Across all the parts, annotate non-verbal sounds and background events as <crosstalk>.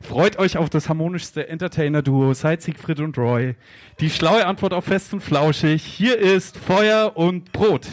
Freut euch auf das harmonischste Entertainer-Duo seit Siegfried und Roy. Die schlaue Antwort auf Fest und Flauschig. Hier ist Feuer und Brot.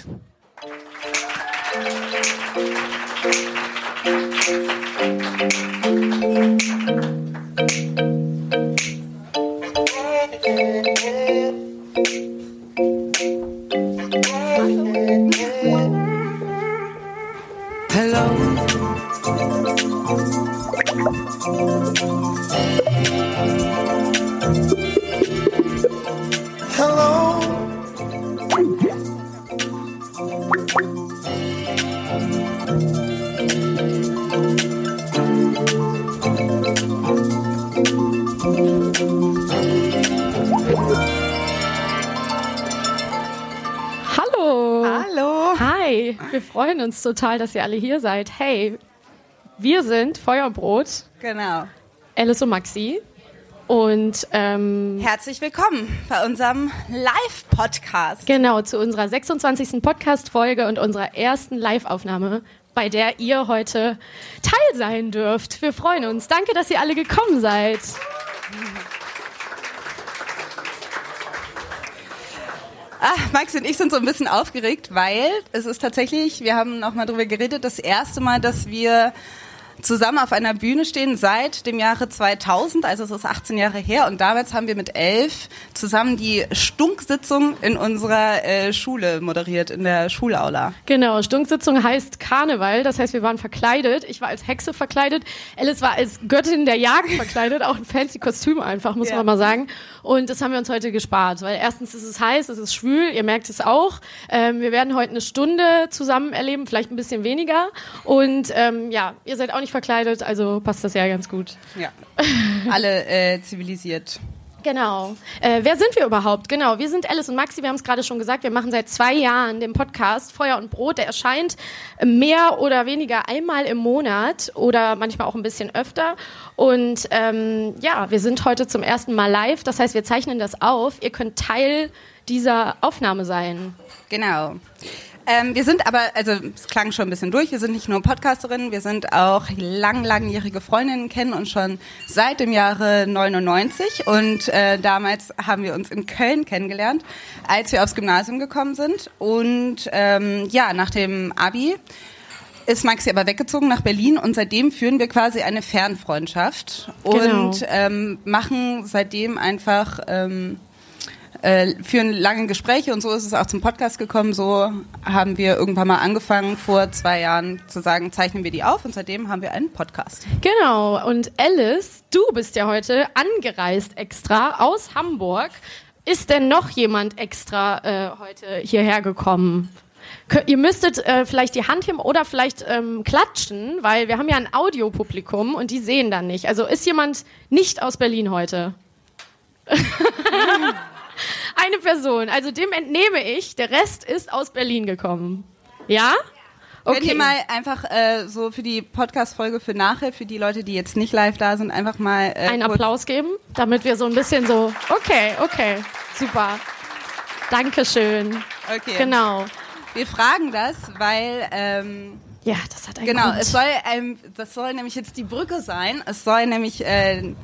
Freuen uns total, dass ihr alle hier seid. Hey, wir sind Feuerbrot, Genau. Alice und Maxi. Und ähm, Herzlich willkommen bei unserem Live-Podcast. genau zu unserer 26. Podcast-Folge und unserer ersten Live-Aufnahme, bei der ihr heute Teil sein dürft. Wir freuen uns. Danke, dass ihr alle gekommen seid. Ah, Max und ich sind so ein bisschen aufgeregt, weil es ist tatsächlich, wir haben noch mal drüber geredet, das erste Mal, dass wir zusammen auf einer Bühne stehen seit dem Jahre 2000, also es ist 18 Jahre her und damals haben wir mit elf zusammen die Stunksitzung in unserer äh, Schule moderiert, in der Schulaula. Genau, Stunksitzung heißt Karneval, das heißt, wir waren verkleidet. Ich war als Hexe verkleidet, Alice war als Göttin der Jagd verkleidet, auch ein fancy Kostüm einfach, muss Ja. man mal sagen. Und das haben wir uns heute gespart, weil erstens ist es heiß, es ist schwül, ihr merkt es auch. Ähm, wir werden heute eine Stunde zusammen erleben, vielleicht ein bisschen weniger. Und ähm, ja, ihr seid auch nicht verkleidet, also passt das ja ganz gut. Ja. Alle äh, zivilisiert. Genau. Äh, wer sind wir überhaupt? Genau, wir sind Alice und Maxi, wir haben es gerade schon gesagt, wir machen seit zwei Jahren den Podcast Feuer und Brot, der erscheint mehr oder weniger einmal im Monat oder manchmal auch ein bisschen öfter. Und ähm, ja, wir sind heute zum ersten Mal live, das heißt, wir zeichnen das auf. Ihr könnt Teil dieser Aufnahme sein. Genau. Ähm, wir sind aber, also es klang schon ein bisschen durch, wir sind nicht nur Podcasterinnen, wir sind auch lang, langjährige Freundinnen, kennen uns schon seit dem Jahre 99 und äh, damals haben wir uns in Köln kennengelernt, als wir aufs Gymnasium gekommen sind und ähm, ja, nach dem Abi ist Maxi aber weggezogen nach Berlin und seitdem führen wir quasi eine Fernfreundschaft Genau. und ähm, machen seitdem einfach ähm, äh, führen lange Gespräche und so ist es auch zum Podcast gekommen. So haben wir irgendwann mal angefangen, vor zwei Jahren zu sagen, zeichnen wir die auf und seitdem haben wir einen Podcast. Genau, und Alice, du bist ja heute angereist extra aus Hamburg. Ist denn noch jemand extra äh, heute hierher gekommen? Ihr müsstet äh, vielleicht die Hand heben oder vielleicht ähm, klatschen, weil wir haben ja ein Audiopublikum und die sehen dann nicht. Also ist jemand nicht aus Berlin heute? <laughs> <laughs> Eine Person. Also dem entnehme ich, der Rest ist aus Berlin gekommen. Ja? Könnt ihr mal einfach äh, so für die Podcast-Folge für nachher, für die Leute, die jetzt nicht live da sind, einfach mal äh, einen Applaus geben, damit wir so ein bisschen so, okay, okay, super. Dankeschön. Okay. Genau. Wir fragen das, weil ähm, Ja, das hat einen Genau, Grund. es soll, ähm, das soll nämlich jetzt die Brücke sein. Es soll nämlich äh,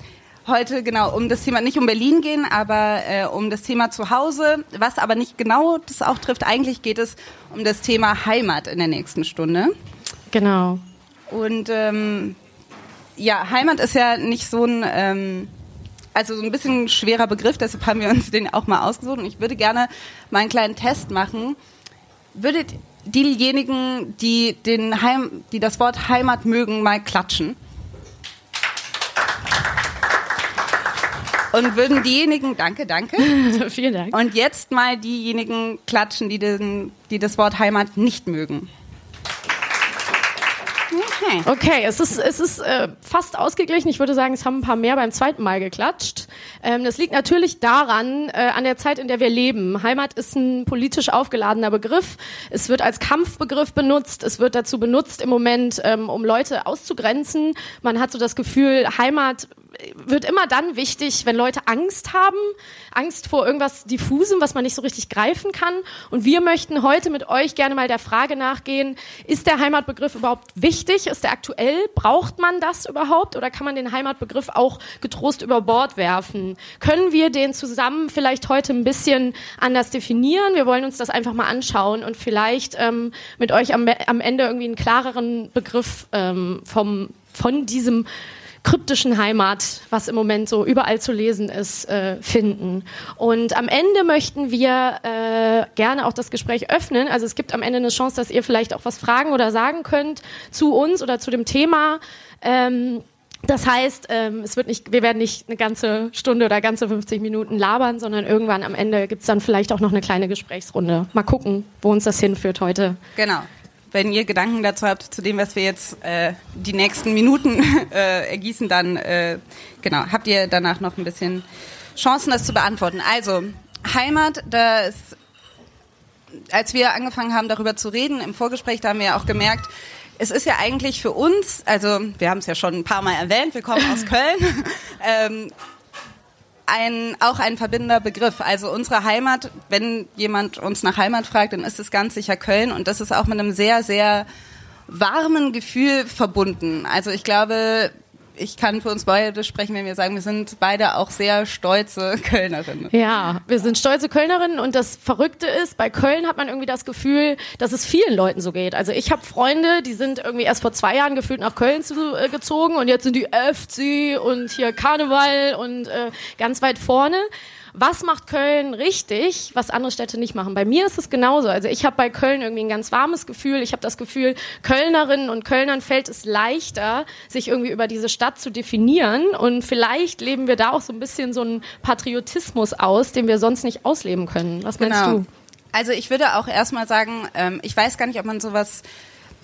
heute genau um das Thema, nicht um Berlin gehen, aber äh, um das Thema Zuhause, was aber nicht genau das auch trifft. Eigentlich geht es um das Thema Heimat in der nächsten Stunde. Genau. Und ähm, ja, Heimat ist ja nicht so ein, ähm, also so ein bisschen schwerer Begriff, deshalb haben wir uns den auch mal ausgesucht. Und ich würde gerne mal einen kleinen Test machen. Würdet diejenigen, die, den Heim, die das Wort Heimat mögen, mal klatschen? Und würden diejenigen, danke, danke. <laughs> Vielen Dank. Und jetzt mal diejenigen klatschen, die, den, die das Wort Heimat nicht mögen. Okay. Okay, es ist, es ist äh, fast ausgeglichen. Ich würde sagen, es haben ein paar mehr beim zweiten Mal geklatscht. Ähm, das liegt natürlich daran, äh, an der Zeit, in der wir leben. Heimat ist ein politisch aufgeladener Begriff. Es wird als Kampfbegriff benutzt. Es wird dazu benutzt im Moment, ähm, um Leute auszugrenzen. Man hat so das Gefühl, Heimat wird immer dann wichtig, wenn Leute Angst haben, Angst vor irgendwas diffusem, was man nicht so richtig greifen kann. Und wir möchten heute mit euch gerne mal der Frage nachgehen, ist der Heimatbegriff überhaupt wichtig? Ist der aktuell? Braucht man das überhaupt? Oder kann man den Heimatbegriff auch getrost über Bord werfen? Können wir den zusammen vielleicht heute ein bisschen anders definieren? Wir wollen uns das einfach mal anschauen und vielleicht ähm, mit euch am, am Ende irgendwie einen klareren Begriff ähm, vom, von diesem kryptischen Heimat, was im Moment so überall zu lesen ist, äh, finden. Und am Ende möchten wir äh, gerne auch das Gespräch öffnen. Also es gibt am Ende eine Chance, dass ihr vielleicht auch was fragen oder sagen könnt zu uns oder zu dem Thema. Ähm, das heißt, ähm, es wird nicht, wir werden nicht eine ganze Stunde oder ganze 50 Minuten labern, sondern irgendwann am Ende gibt's dann vielleicht auch noch eine kleine Gesprächsrunde. Mal gucken, wo uns das hinführt heute. Genau. Wenn ihr Gedanken dazu habt, zu dem, was wir jetzt äh, die nächsten Minuten <laughs> äh, ergießen, dann äh, genau, habt ihr danach noch ein bisschen Chancen, das zu beantworten. Also, Heimat, das, als wir angefangen haben, darüber zu reden, im Vorgespräch, da haben wir ja auch gemerkt, es ist ja eigentlich für uns, also wir haben es ja schon ein paar Mal erwähnt, wir kommen aus <laughs> Köln, <laughs> ähm, ein, auch ein verbindender Begriff. Also unsere Heimat, wenn jemand uns nach Heimat fragt, dann ist es ganz sicher Köln und das ist auch mit einem sehr, sehr warmen Gefühl verbunden. Also ich glaube, ich kann für uns beide sprechen, wenn wir sagen, wir sind beide auch sehr stolze Kölnerinnen. Ja, wir sind stolze Kölnerinnen und das Verrückte ist, bei Köln hat man irgendwie das Gefühl, dass es vielen Leuten so geht. Also ich habe Freunde, die sind irgendwie erst vor zwei Jahren gefühlt nach Köln zu, äh, gezogen und jetzt sind die FC und hier Karneval und äh, ganz weit vorne was macht Köln richtig, was andere Städte nicht machen. Bei mir ist es genauso. Also ich habe bei Köln irgendwie ein ganz warmes Gefühl. Ich habe das Gefühl, Kölnerinnen und Kölnern fällt es leichter, sich irgendwie über diese Stadt zu definieren. Und vielleicht leben wir da auch so ein bisschen so einen Patriotismus aus, den wir sonst nicht ausleben können. Was meinst Genau. du? Also ich würde auch erstmal sagen, ähm, ich weiß gar nicht, ob man sowas,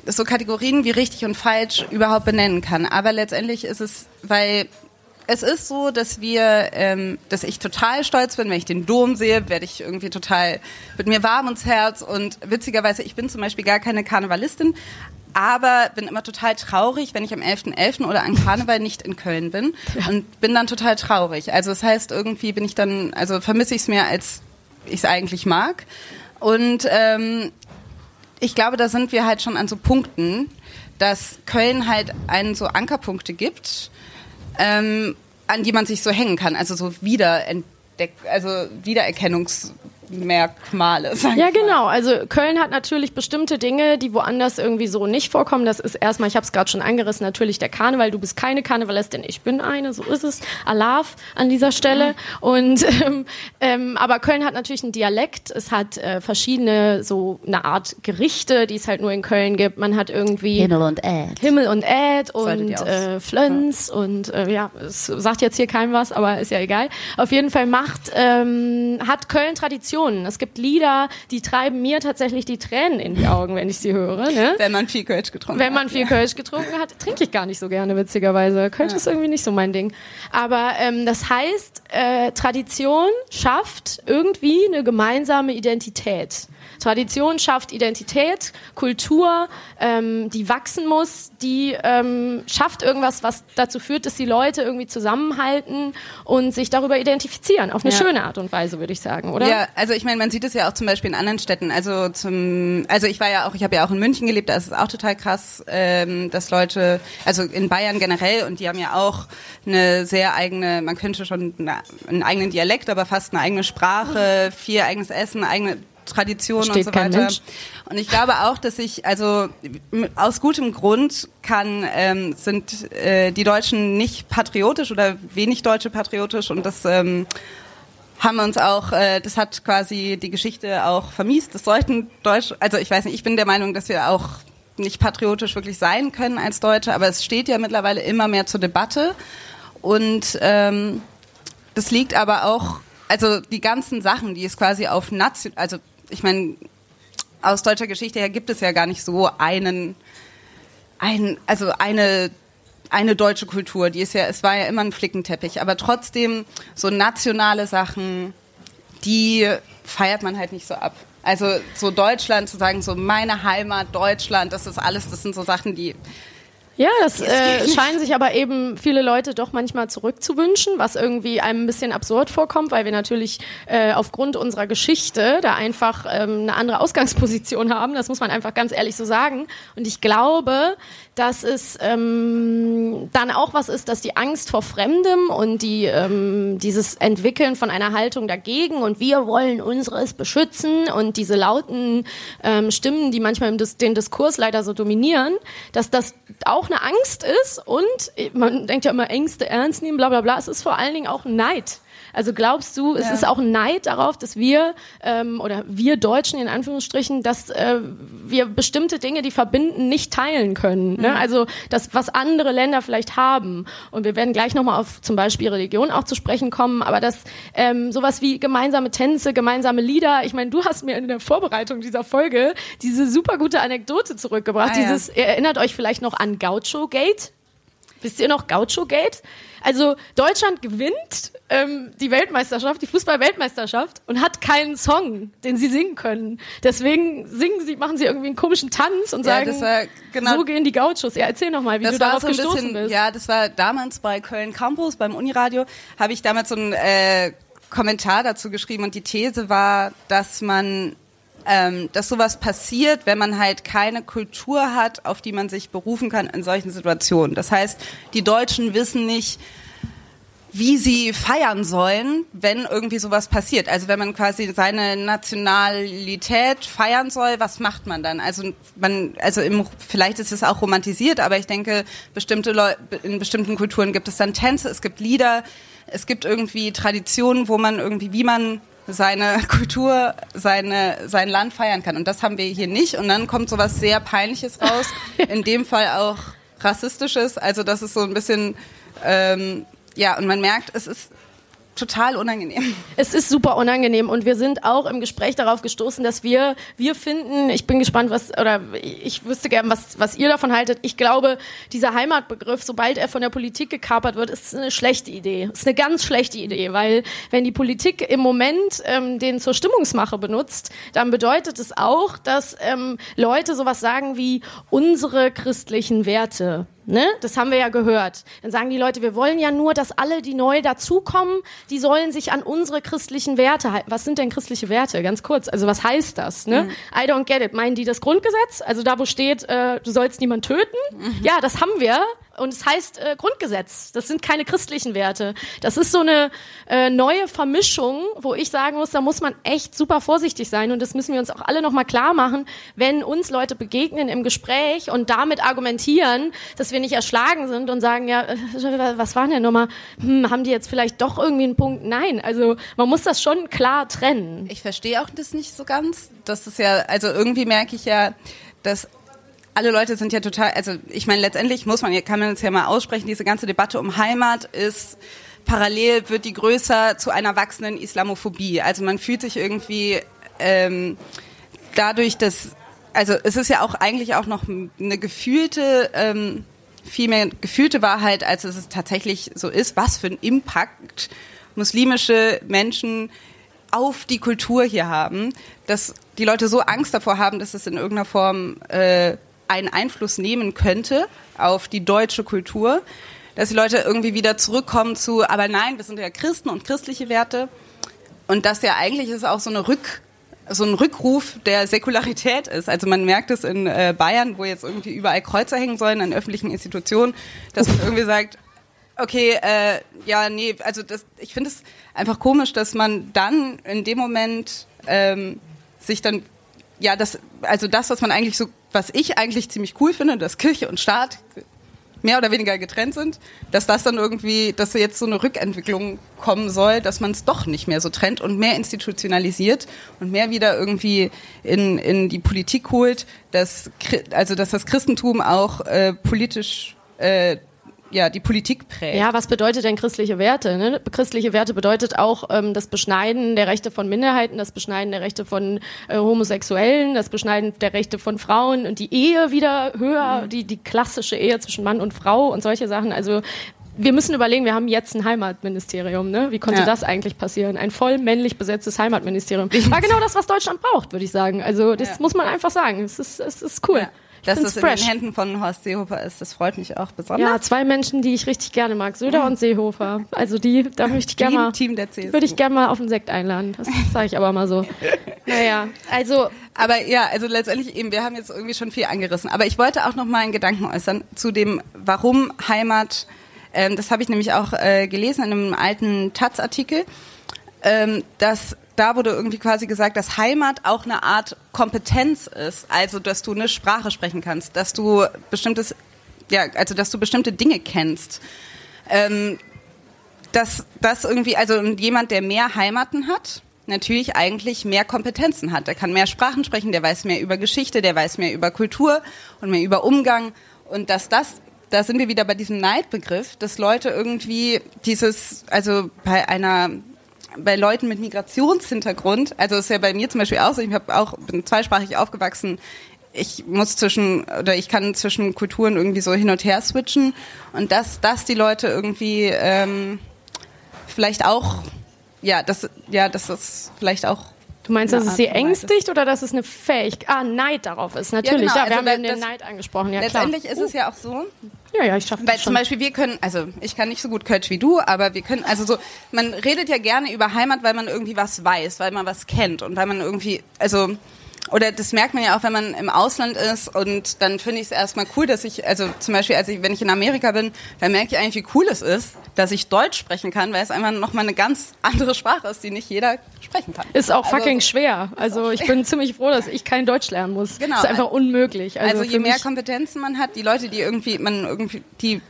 so Kategorien wie richtig und falsch überhaupt benennen kann. Aber letztendlich ist es, weil es ist so, dass wir, ähm, dass ich total stolz bin, wenn ich den Dom sehe, werde ich irgendwie total, wird mir warm ums Herz und witzigerweise, ich bin zum Beispiel gar keine Karnevalistin, aber bin immer total traurig, wenn ich am 11.11. oder an Karneval nicht in Köln bin und bin dann total traurig. Also das heißt, irgendwie bin ich dann, also vermisse ich es mehr, als ich es eigentlich mag. Und ähm, ich glaube, da sind wir halt schon an so Punkten, dass Köln halt einen so Ankerpunkte gibt, ähm, an die man sich so hängen kann. Also so Wiederentdeck, also Wiedererkennungsmerkmale. Sag Ja, genau. Also Köln hat natürlich bestimmte Dinge, die woanders irgendwie so nicht vorkommen. Das ist erstmal, ich habe es gerade schon angerissen, natürlich der Karneval. Du bist keine Karnevalistin, ich bin eine, so ist es. Alaf an dieser Stelle. Und ähm, ähm, aber Köln hat natürlich einen Dialekt. Es hat äh, verschiedene so eine Art Gerichte, die es halt nur in Köln gibt. Man hat irgendwie Himmel und Erd. Himmel und Ed Solltet und äh, Flöns und äh, ja, es sagt jetzt hier keinem was, aber ist ja egal. Auf jeden Fall macht, ähm, hat Köln Traditionen. Es gibt Lieder, die treiben mir tatsächlich die Tränen in die Augen, wenn ich sie höre. Ne? <laughs> Wenn man viel Kölsch getrunken Wenn man hat. viel Kölsch getrunken hat, trinke ich gar nicht so gerne, witzigerweise. Kölsch ist irgendwie nicht so mein Ding. Aber ähm, das heißt, äh, Tradition schafft irgendwie eine gemeinsame Identität. Tradition schafft Identität, Kultur, ähm, die wachsen muss, die ähm, schafft irgendwas, was dazu führt, dass die Leute irgendwie zusammenhalten und sich darüber identifizieren. Auf eine Ja. schöne Art und Weise, würde ich sagen, oder? Ja, also ich meine, man sieht es ja auch zum Beispiel in anderen Städten. Also zum, also ich war ja auch, ich habe ja auch in München gelebt, da ist es auch total krass, ähm, dass Leute, also in Bayern generell, und die haben ja auch eine sehr eigene, man könnte schon eine, einen eigenen Dialekt, aber fast eine eigene Sprache, viel eigenes Essen, eigene Tradition und so weiter. Und ich glaube auch, dass ich, also aus gutem Grund kann, ähm, sind äh, die Deutschen nicht patriotisch oder wenig Deutsche patriotisch und das ähm, haben wir uns auch, äh, das hat quasi die Geschichte auch vermiest. Das sollten Deutsch, also ich weiß nicht, ich bin der Meinung, dass wir auch nicht patriotisch wirklich sein können als Deutsche, aber es steht ja mittlerweile immer mehr zur Debatte und ähm, das liegt aber auch, also die ganzen Sachen, die es quasi auf Nation, also ich meine, aus deutscher Geschichte her gibt es ja gar nicht so einen, ein, also eine eine deutsche Kultur, die ist ja, es war ja immer ein Flickenteppich, aber trotzdem so nationale Sachen, die feiert man halt nicht so ab. Also so Deutschland zu sagen, so meine Heimat, Deutschland, das ist alles, das sind so Sachen, die ja, das äh, scheinen sich aber eben viele Leute doch manchmal zurückzuwünschen, was irgendwie einem ein bisschen absurd vorkommt, weil wir natürlich äh, aufgrund unserer Geschichte da einfach ähm, eine andere Ausgangsposition haben. Das muss man einfach ganz ehrlich so sagen. Und ich glaube, dass es ähm, dann auch was ist, dass die Angst vor Fremdem und die, ähm, dieses Entwickeln von einer Haltung dagegen und wir wollen unseres beschützen und diese lauten ähm, Stimmen, die manchmal Dis den Diskurs leider so dominieren, dass das auch eine Angst ist und man denkt ja immer Ängste ernst nehmen, bla bla bla. Es ist vor allen Dingen auch Neid. Also glaubst du, es ja. ist auch Neid darauf, dass wir ähm, oder wir Deutschen in Anführungsstrichen, dass äh, wir bestimmte Dinge, die verbinden, nicht teilen können. Ne? Mhm. Also das, was andere Länder vielleicht haben. Und wir werden gleich nochmal auf zum Beispiel Religion auch zu sprechen kommen, aber dass ähm, sowas wie gemeinsame Tänze, gemeinsame Lieder, ich meine, du hast mir in der Vorbereitung dieser Folge diese super gute Anekdote zurückgebracht. Ah, Dieses, ja. erinnert euch vielleicht noch an Gaucho Gate? Wisst ihr noch Gaucho Gate? Also Deutschland gewinnt ähm, die Weltmeisterschaft, die Fußball-Weltmeisterschaft und hat keinen Song, den sie singen können. Deswegen singen sie, machen sie irgendwie einen komischen Tanz und sagen, ja, genau, so gehen die Gauchos. Ja, erzähl noch mal, wie du darauf so gestoßen bisschen, bist. Ja, das war damals bei Köln Campus, beim Uniradio, habe ich damals so einen äh, Kommentar dazu geschrieben und die These war, dass man ähm, dass sowas passiert, wenn man halt keine Kultur hat, auf die man sich berufen kann in solchen Situationen. Das heißt, die Deutschen wissen nicht, wie sie feiern sollen, wenn irgendwie sowas passiert. Also wenn man quasi seine Nationalität feiern soll, was macht man dann? Also man, also im, vielleicht ist es auch romantisiert, aber ich denke, bestimmte Leute, in bestimmten Kulturen gibt es dann Tänze, es gibt Lieder, es gibt irgendwie Traditionen, wo man irgendwie, wie man seine <laughs> Kultur, seine, sein Land feiern kann. Und das haben wir hier nicht. Und dann kommt sowas sehr Peinliches raus. <laughs> In dem Fall auch Rassistisches. Also das ist so ein bisschen, ähm, ja, und man merkt, es ist total unangenehm. Es ist super unangenehm und wir sind auch im Gespräch darauf gestoßen, dass wir, wir finden, ich bin gespannt, was, oder ich wüsste gern, was, was ihr davon haltet. Ich glaube, dieser Heimatbegriff, sobald er von der Politik gekapert wird, ist eine schlechte Idee. Ist eine ganz schlechte Idee, weil wenn die Politik im Moment ähm, den zur Stimmungsmache benutzt, dann bedeutet es auch, dass ähm, Leute sowas sagen wie unsere christlichen Werte. Ne? Das haben wir ja gehört. Dann sagen die Leute, wir wollen ja nur, dass alle, die neu dazukommen, die sollen sich an unsere christlichen Werte halten. Was sind denn christliche Werte? Ganz kurz. Also was heißt das? Ne? Mhm. I don't get it. Meinen die das Grundgesetz? Also da, wo steht, äh, du sollst niemand töten? Mhm. Ja, das haben wir und es heißt äh, Grundgesetz. Das sind keine christlichen Werte. Das ist so eine äh, neue Vermischung, wo ich sagen muss, da muss man echt super vorsichtig sein und das müssen wir uns auch alle nochmal klar machen, wenn uns Leute begegnen im Gespräch und damit argumentieren, dass wir nicht erschlagen sind und sagen, ja, äh, was war denn nochmal? Hm, haben die jetzt vielleicht doch irgendwie einen Punkt? Nein, also man muss das schon klar trennen. Ich verstehe auch das nicht so ganz. Das ist ja, also irgendwie merke ich ja, dass alle Leute sind ja total, also ich meine, letztendlich muss man, kann man es ja mal aussprechen, diese ganze Debatte um Heimat ist parallel wird die größer zu einer wachsenden Islamophobie. Also man fühlt sich irgendwie ähm, dadurch, dass, also es ist ja auch eigentlich auch noch eine gefühlte, ähm, viel mehr gefühlte Wahrheit, als es tatsächlich so ist, was für einen Impact muslimische Menschen auf die Kultur hier haben, dass die Leute so Angst davor haben, dass es in irgendeiner Form äh, einen Einfluss nehmen könnte auf die deutsche Kultur, dass die Leute irgendwie wieder zurückkommen zu, aber nein, wir sind ja Christen und christliche Werte. und das ja eigentlich ist auch so eine Rück so ein Rückruf der Säkularität ist. Also man merkt es in äh, Bayern, wo jetzt irgendwie überall Kreuzer hängen sollen an öffentlichen Institutionen, dass man irgendwie sagt, okay, äh, ja, nee, also das, ich finde es einfach komisch, dass man dann in dem Moment ähm, sich dann, ja, das, also das, was man eigentlich so, was ich eigentlich ziemlich cool finde, dass Kirche und Staat mehr oder weniger getrennt sind, dass das dann irgendwie, dass jetzt so eine Rückentwicklung kommen soll, dass man es doch nicht mehr so trennt und mehr institutionalisiert und mehr wieder irgendwie in, in die Politik holt, dass, also dass das Christentum auch äh, politisch äh, ja, die Politik prägt. Ja, was bedeutet denn christliche Werte? Ne? Christliche Werte bedeutet auch ähm, das Beschneiden der Rechte von Minderheiten, das Beschneiden der Rechte von äh, Homosexuellen, das Beschneiden der Rechte von Frauen und die Ehe wieder höher, mhm. die, die klassische Ehe zwischen Mann und Frau und solche Sachen. Also wir müssen überlegen, wir haben jetzt ein Heimatministerium. Ne? Wie konnte ja. das eigentlich passieren? Ein voll männlich besetztes Heimatministerium. War genau das, was Deutschland braucht, würde ich sagen. Also das ja. muss man einfach sagen. Es ist, es ist cool. Ja dass es in den Händen von Horst Seehofer ist. Das freut mich auch besonders. Ja, zwei Menschen, die ich richtig gerne mag, Söder und Seehofer. Also die, da möchte ich gerne mal, Team der CSU. würde ich gerne mal auf den Sekt einladen. Das sage ich aber mal so. <laughs> Naja, also. Aber ja, also letztendlich eben, wir haben jetzt irgendwie schon viel angerissen. Aber ich wollte auch noch mal einen Gedanken äußern zu dem, warum Heimat, ähm, das habe ich nämlich auch äh, gelesen in einem alten Taz-Artikel, ähm, dass da wurde irgendwie quasi gesagt, dass Heimat auch eine Art Kompetenz ist. Also, dass du eine Sprache sprechen kannst, dass du bestimmtes, ja, also, dass du bestimmte Dinge kennst. Ähm, dass das irgendwie, also jemand, der mehr Heimaten hat, natürlich eigentlich mehr Kompetenzen hat. Der kann mehr Sprachen sprechen, der weiß mehr über Geschichte, der weiß mehr über Kultur und mehr über Umgang. Und dass das, da sind wir wieder bei diesem Neidbegriff, dass Leute irgendwie dieses, also bei einer bei Leuten mit Migrationshintergrund, also ist ja bei mir zum Beispiel auch so, ich habe auch bin zweisprachig aufgewachsen. Ich muss zwischen oder ich kann zwischen Kulturen irgendwie so hin und her switchen und dass dass die Leute irgendwie ähm, vielleicht auch ja das ja das ist vielleicht auch Du meinst, dass es sie ängstigt oder dass es eine Fähigkeit, ah, Neid darauf ist? Natürlich, ja, genau. ja wir also haben ja den Neid angesprochen, ja Letztendlich klar. ist es ja auch so. Ja, ja, ich schaffe das Weil zum Beispiel wir können, also ich kann nicht so gut Kölsch wie du, aber wir können, also so, man redet ja gerne über Heimat, weil man irgendwie was weiß, weil man was kennt und weil man irgendwie, also oder das merkt man ja auch, wenn man im Ausland ist und dann finde ich es erstmal cool, dass ich, also zum Beispiel, als ich, wenn ich in Amerika bin, dann merke ich eigentlich, wie cool es ist, dass ich Deutsch sprechen kann, weil es einfach nochmal eine ganz andere Sprache ist, die nicht jeder sprechen kann. Ist auch also, fucking schwer. Also ich bin ziemlich froh, dass ich kein Deutsch lernen muss. Genau. Ist einfach unmöglich. Also, also je mehr Kompetenzen man hat, die Leute, die irgendwie, man irgendwie, die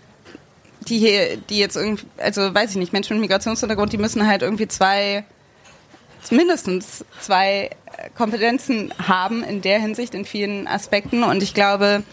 die hier, die jetzt irgendwie, also weiß ich nicht, Menschen mit Migrationshintergrund, die müssen halt irgendwie zwei, mindestens zwei Kompetenzen haben in der Hinsicht in vielen Aspekten. Und ich glaube,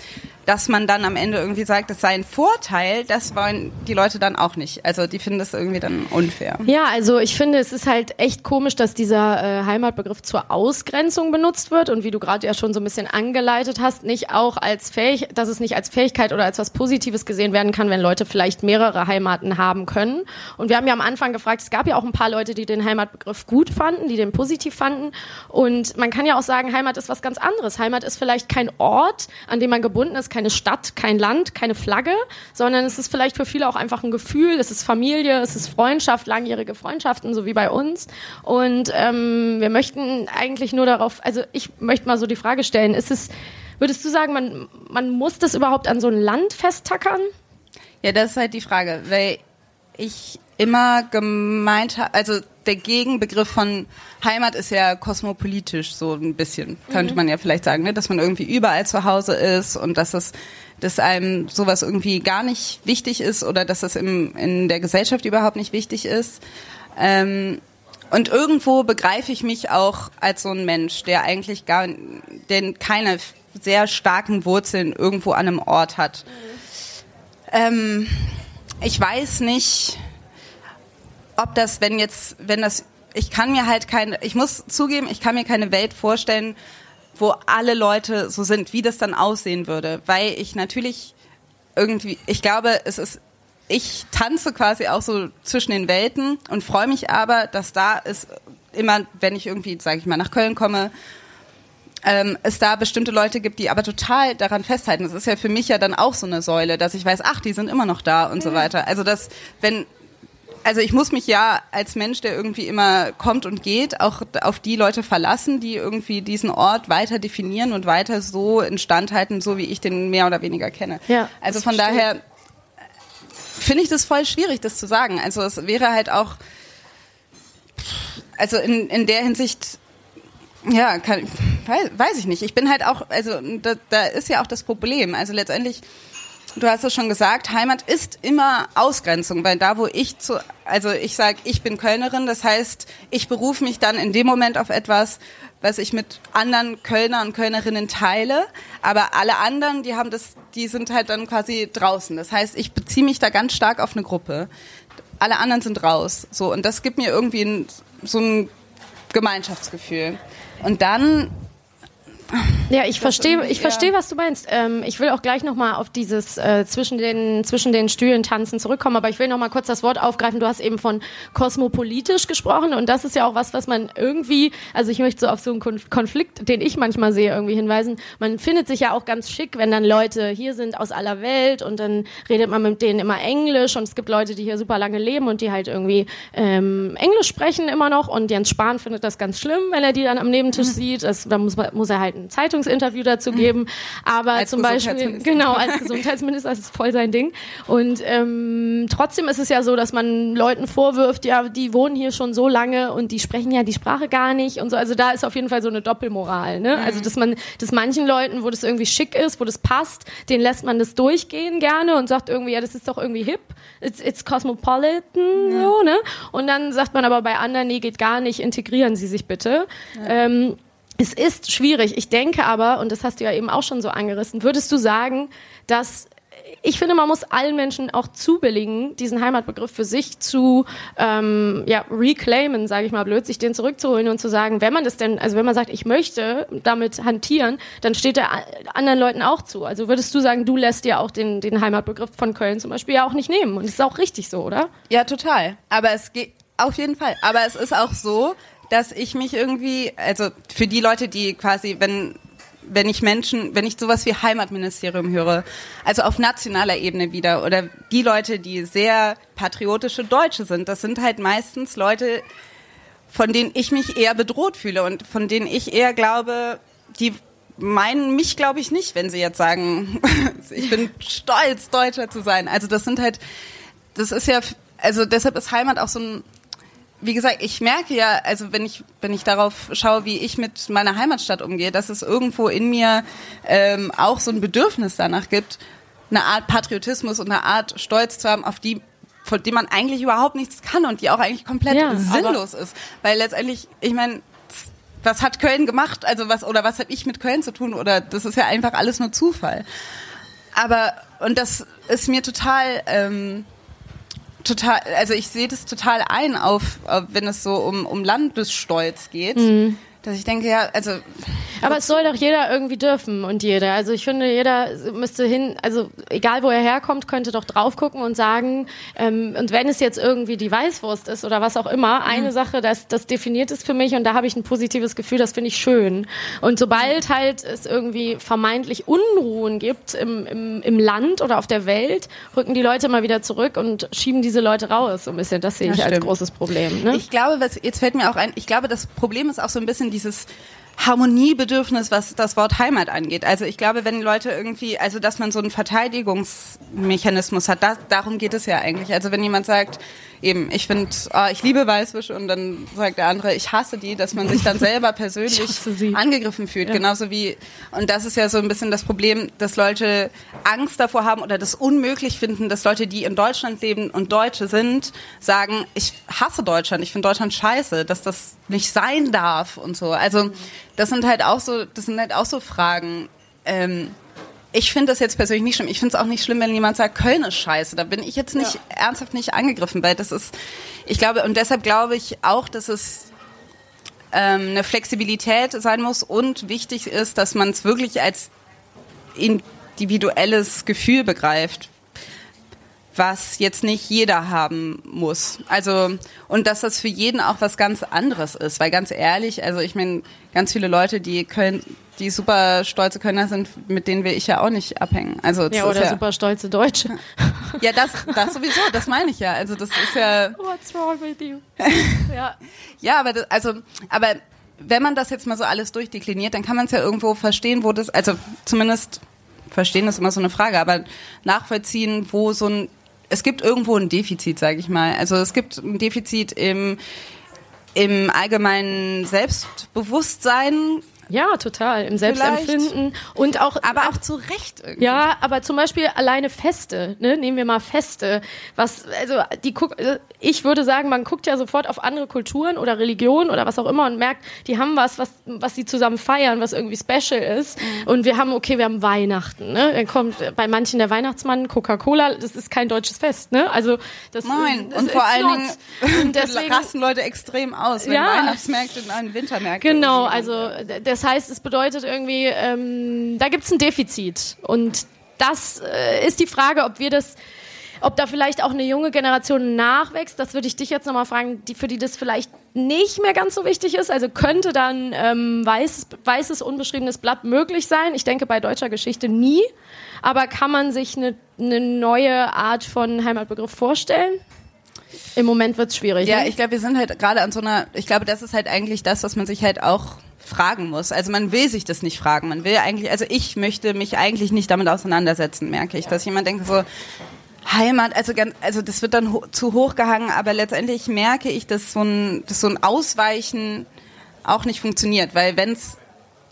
dass man dann am Ende irgendwie sagt, das sei ein Vorteil, das wollen die Leute dann auch nicht. Also die finden das irgendwie dann unfair. Ja, also ich finde, es ist halt echt komisch, dass dieser äh, Heimatbegriff zur Ausgrenzung benutzt wird und wie du gerade ja schon so ein bisschen angeleitet hast, nicht auch als fähig, dass es nicht als Fähigkeit oder als was Positives gesehen werden kann, wenn Leute vielleicht mehrere Heimaten haben können. Und wir haben ja am Anfang gefragt, es gab ja auch ein paar Leute, die den Heimatbegriff gut fanden, die den positiv fanden. Und man kann ja auch sagen, Heimat ist was ganz anderes. Heimat ist vielleicht kein Ort, an dem man gebunden ist, keine Stadt, kein Land, keine Flagge, sondern es ist vielleicht für viele auch einfach ein Gefühl, es ist Familie, es ist Freundschaft, langjährige Freundschaften, so wie bei uns. Und ähm, wir möchten eigentlich nur darauf, also ich möchte mal so die Frage stellen, ist es, würdest du sagen, man, man muss das überhaupt an so ein Land festtackern? Ja, das ist halt die Frage, weil ich immer gemeint habe, also der Gegenbegriff von Heimat ist ja kosmopolitisch so ein bisschen, könnte mhm. man ja vielleicht sagen, ne? dass man irgendwie überall zu Hause ist und dass es dass einem sowas irgendwie gar nicht wichtig ist oder dass das im, in der Gesellschaft überhaupt nicht wichtig ist. Ähm, und irgendwo begreife ich mich auch als so ein Mensch, der eigentlich gar, denn keine sehr starken Wurzeln irgendwo an einem Ort hat. Mhm. Ähm, ich weiß nicht, ob das, wenn jetzt, wenn das, ich kann mir halt keine, ich muss zugeben, ich kann mir keine Welt vorstellen, wo alle Leute so sind, wie das dann aussehen würde, weil ich natürlich irgendwie, ich glaube, es ist, ich tanze quasi auch so zwischen den Welten und freue mich aber, dass da ist immer, wenn ich irgendwie, sage ich mal, nach Köln komme, ähm, es da bestimmte Leute gibt, die aber total daran festhalten. Das ist ja für mich ja dann auch so eine Säule, dass ich weiß, ach, die sind immer noch da und so weiter. Also dass, wenn also ich muss mich ja als Mensch, der irgendwie immer kommt und geht, auch auf die Leute verlassen, die irgendwie diesen Ort weiter definieren und weiter so instand halten, so wie ich den mehr oder weniger kenne. Ja, also von daher finde ich das voll schwierig, das zu sagen. Also es wäre halt auch, also in, in der Hinsicht, ja, kann, weiß, weiß ich nicht. Ich bin halt auch, also da, da ist ja auch das Problem. Also letztendlich Du hast es schon gesagt, Heimat ist immer Ausgrenzung, weil da, wo ich zu, also ich sage, ich bin Kölnerin, das heißt, ich berufe mich dann in dem Moment auf etwas, was ich mit anderen Kölner und Kölnerinnen teile, aber alle anderen, die haben das, die sind halt dann quasi draußen. Das heißt, ich beziehe mich da ganz stark auf eine Gruppe. Alle anderen sind raus, so und das gibt mir irgendwie ein, so ein Gemeinschaftsgefühl. Und dann ja, ich verstehe, ich verstehe, was du meinst. Ähm, ich will auch gleich nochmal auf dieses äh, zwischen den zwischen den Stühlen tanzen zurückkommen, aber ich will nochmal kurz das Wort aufgreifen. Du hast eben von kosmopolitisch gesprochen und das ist ja auch was, was man irgendwie, also ich möchte so auf so einen Konflikt, den ich manchmal sehe, irgendwie hinweisen. Man findet sich ja auch ganz schick, wenn dann Leute hier sind aus aller Welt und dann redet man mit denen immer Englisch und es gibt Leute, die hier super lange leben und die halt irgendwie ähm, Englisch sprechen immer noch und Jens Spahn findet das ganz schlimm, wenn er die dann am Nebentisch mhm. sieht. Das, da muss, muss er halt ein Zeitungsinterview dazu geben. Aber als zum Beispiel, genau, als Gesundheitsminister ist voll sein Ding. Und ähm, trotzdem ist es ja so, dass man Leuten vorwirft, ja, die wohnen hier schon so lange und die sprechen ja die Sprache gar nicht und so. Also da ist auf jeden Fall so eine Doppelmoral. Ne? Mhm. Also dass man, dass manchen Leuten, wo das irgendwie schick ist, wo das passt, den lässt man das durchgehen gerne und sagt irgendwie, ja, das ist doch irgendwie hip, it's, it's cosmopolitan, ja. so, ne? Und dann sagt man aber bei anderen, nee, geht gar nicht, integrieren Sie sich bitte. Ja. Ähm, es ist schwierig. Ich denke aber, und das hast du ja eben auch schon so angerissen, würdest du sagen, dass ich finde, man muss allen Menschen auch zubilligen, diesen Heimatbegriff für sich zu ähm, ja, reclaimen, sage ich mal blöd, sich den zurückzuholen und zu sagen, wenn man das denn, also wenn man sagt, ich möchte damit hantieren, dann steht der anderen Leuten auch zu. Also würdest du sagen, du lässt dir auch den, den Heimatbegriff von Köln zum Beispiel ja auch nicht nehmen. Und das ist auch richtig so, oder? Ja, total. Aber es geht auf jeden Fall. Aber es ist auch so, dass ich mich irgendwie, also für die Leute, die quasi, wenn wenn ich Menschen, wenn ich sowas wie Heimatministerium höre, also auf nationaler Ebene wieder, oder die Leute, die sehr patriotische Deutsche sind, das sind halt meistens Leute, von denen ich mich eher bedroht fühle und von denen ich eher glaube, die meinen mich, glaube ich, nicht, wenn sie jetzt sagen, <laughs> ich bin stolz, Deutscher zu sein. Also das sind halt, das ist ja, also deshalb ist Heimat auch so ein wie gesagt, ich merke ja, also wenn ich wenn ich darauf schaue, wie ich mit meiner Heimatstadt umgehe, dass es irgendwo in mir ähm, auch so ein Bedürfnis danach gibt, eine Art Patriotismus und eine Art Stolz zu haben, auf die von dem man eigentlich überhaupt nichts kann und die auch eigentlich komplett ja, sinnlos ist, weil letztendlich, ich meine, was hat Köln gemacht? Also was oder was habe ich mit Köln zu tun? Oder das ist ja einfach alles nur Zufall. Aber und das ist mir total ähm, total, also ich sehe das total ein, auf, wenn es so um, um Landesstolz geht. Mhm dass ich denke, ja, also. Aber es soll doch jeder irgendwie dürfen und jeder. Also ich finde, jeder müsste hin, also egal wo er herkommt, könnte doch drauf gucken und sagen, ähm, und wenn es jetzt irgendwie die Weißwurst ist oder was auch immer, mhm. eine Sache, das, das definiert es für mich und da habe ich ein positives Gefühl, das finde ich schön. Und sobald halt es irgendwie vermeintlich Unruhen gibt im, im, im Land oder auf der Welt, rücken die Leute mal wieder zurück und schieben diese Leute raus. So ein bisschen, das sehe ich stimmt. als großes Problem. Ne? Ich glaube, was, jetzt fällt mir auch ein, ich glaube, das Problem ist auch so ein bisschen die dieses Harmoniebedürfnis, was das Wort Heimat angeht. Also ich glaube, wenn Leute irgendwie, also dass man so einen Verteidigungsmechanismus hat, das, darum geht es ja eigentlich. Also wenn jemand sagt, eben, ich finde, oh, ich liebe Weißwürsch und dann sagt der andere, ich hasse die, dass man sich dann <laughs> selber persönlich angegriffen fühlt. Ja. Genauso wie, und das ist ja so ein bisschen das Problem, dass Leute Angst davor haben oder das unmöglich finden, dass Leute, die in Deutschland leben und Deutsche sind, sagen, ich hasse Deutschland, ich finde Deutschland scheiße, dass das nicht sein darf und so. Also das sind halt auch so, das sind halt auch so Fragen. Ähm, ich finde das jetzt persönlich nicht schlimm. Ich finde es auch nicht schlimm, wenn jemand sagt, Köln ist scheiße. Da bin ich jetzt nicht ja. ernsthaft nicht angegriffen, weil das ist, ich glaube, und deshalb glaube ich auch, dass es ähm, eine Flexibilität sein muss und wichtig ist, dass man es wirklich als individuelles Gefühl begreift, was jetzt nicht jeder haben muss. Also und dass das für jeden auch was ganz anderes ist, weil ganz ehrlich, also ich meine, ganz viele Leute, die Köln die super stolze Kölner sind, mit denen will ich ja auch nicht abhängen. Also Ja, oder ja, super stolze Deutsche. <laughs> ja, das, das sowieso, das meine ich ja. Also das ist ja, <laughs> What's wrong with you? <laughs> ja. ja, aber das, also, aber wenn man das jetzt mal so alles durchdekliniert, dann kann man es ja irgendwo verstehen, wo das, also zumindest verstehen ist immer so eine Frage, aber nachvollziehen, wo so ein, es gibt irgendwo ein Defizit, sage ich mal. Also es gibt ein Defizit im im allgemeinen Selbstbewusstsein, Ja, total. Im Selbstempfinden und auch aber auch zu Recht irgendwie. Ja, aber zum Beispiel alleine Feste, ne? Nehmen wir mal Feste. Was, also die guck, äh, ich würde sagen, man guckt ja sofort auf andere Kulturen oder Religionen oder was auch immer und merkt, die haben was, was, was sie zusammen feiern, was irgendwie special ist. Mhm. Und wir haben, okay, wir haben Weihnachten, ne? Dann kommt äh, bei manchen der Weihnachtsmann, Coca-Cola, das ist kein deutsches Fest, ne? Also das Nein, das und vor allen. Dingen Und <laughs> rasten Leute extrem aus, wenn Ja. Weihnachtsmärkte in einen Wintermärkte Genau, also d- das heißt, es bedeutet irgendwie, ähm, da gibt es ein Defizit. Und das äh, ist die Frage, ob wir das, ob da vielleicht auch eine junge Generation nachwächst. Das würde ich dich jetzt nochmal fragen, die, für die das vielleicht nicht mehr ganz so wichtig ist. Also könnte dann ähm, weißes, weißes, unbeschriebenes Blatt möglich sein. Ich denke bei deutscher Geschichte nie. Aber kann man sich eine, eine neue Art von Heimatbegriff vorstellen? Im Moment wird es schwierig. Ja, ne? ich glaube, wir sind halt gerade an so einer, ich glaube, das ist halt eigentlich das, was man sich halt auch fragen muss. Also man will sich das nicht fragen. Man will eigentlich, also ich möchte mich eigentlich nicht damit auseinandersetzen, merke ich, dass jemand denkt so, Heimat, also ganz, also das wird dann ho zu hoch gehangen, aber letztendlich merke ich, dass so ein, dass so ein Ausweichen auch nicht funktioniert, weil wenn's,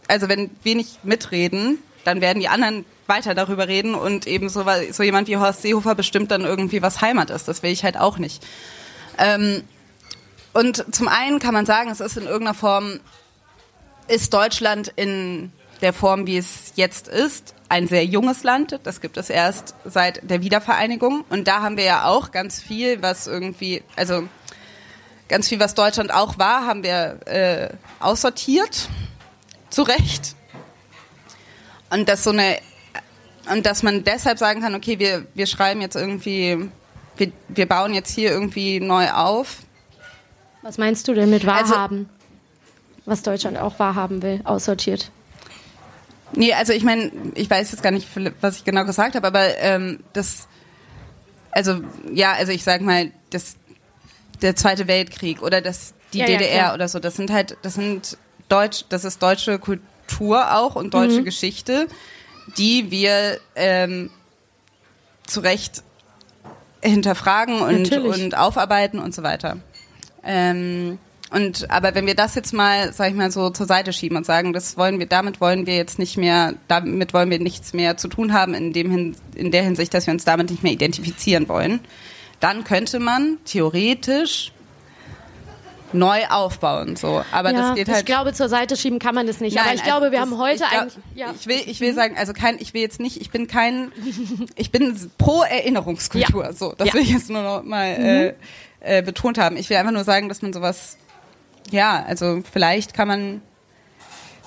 also wenn wir nicht mitreden, dann werden die anderen weiter darüber reden und eben so, so jemand wie Horst Seehofer bestimmt dann irgendwie, was Heimat ist. Das will ich halt auch nicht. Ähm, und zum einen kann man sagen, es ist in irgendeiner Form, ist Deutschland in der Form, wie es jetzt ist, ein sehr junges Land. Das gibt es erst seit der Wiedervereinigung. Und da haben wir ja auch ganz viel, was irgendwie, also ganz viel, was Deutschland auch war, haben wir äh, aussortiert. Zu Recht. Und dass so eine, und dass man deshalb sagen kann, okay, wir, wir schreiben jetzt irgendwie, wir, wir bauen jetzt hier irgendwie neu auf. Was meinst du denn mit Also- wahrhaben? Was Deutschland auch wahrhaben will, aussortiert. Nee, also ich meine, ich weiß jetzt gar nicht, was ich genau gesagt habe, aber ähm, das, also ja, also ich sag mal, das, der Zweite Weltkrieg oder das, die Ja, ja, DDR klar. oder so, das sind halt, das sind Deutsch, das ist deutsche Kultur auch und deutsche Mhm. Geschichte, die wir ähm, zu Recht hinterfragen und, Natürlich. und aufarbeiten und so weiter. Ähm, und aber wenn wir das jetzt mal, sag ich mal, so zur Seite schieben und sagen, das wollen wir, damit wollen wir jetzt nicht mehr, damit wollen wir nichts mehr zu tun haben in dem hin, in der Hinsicht, dass wir uns damit nicht mehr identifizieren wollen, dann könnte man theoretisch neu aufbauen, so. Aber ja, das geht halt. ich glaube, zur Seite schieben kann man das nicht. aber Nein, ich glaube, also wir das- haben heute ich glaub, eigentlich. Ja. Ich will, ich will sagen, also kein, ich will jetzt nicht, ich bin kein, <laughs> ich bin pro Erinnerungskultur. Ja. So, das will ich jetzt nur noch mal äh, äh, betont haben. Ich will einfach nur sagen, dass man sowas, ja, also vielleicht kann man,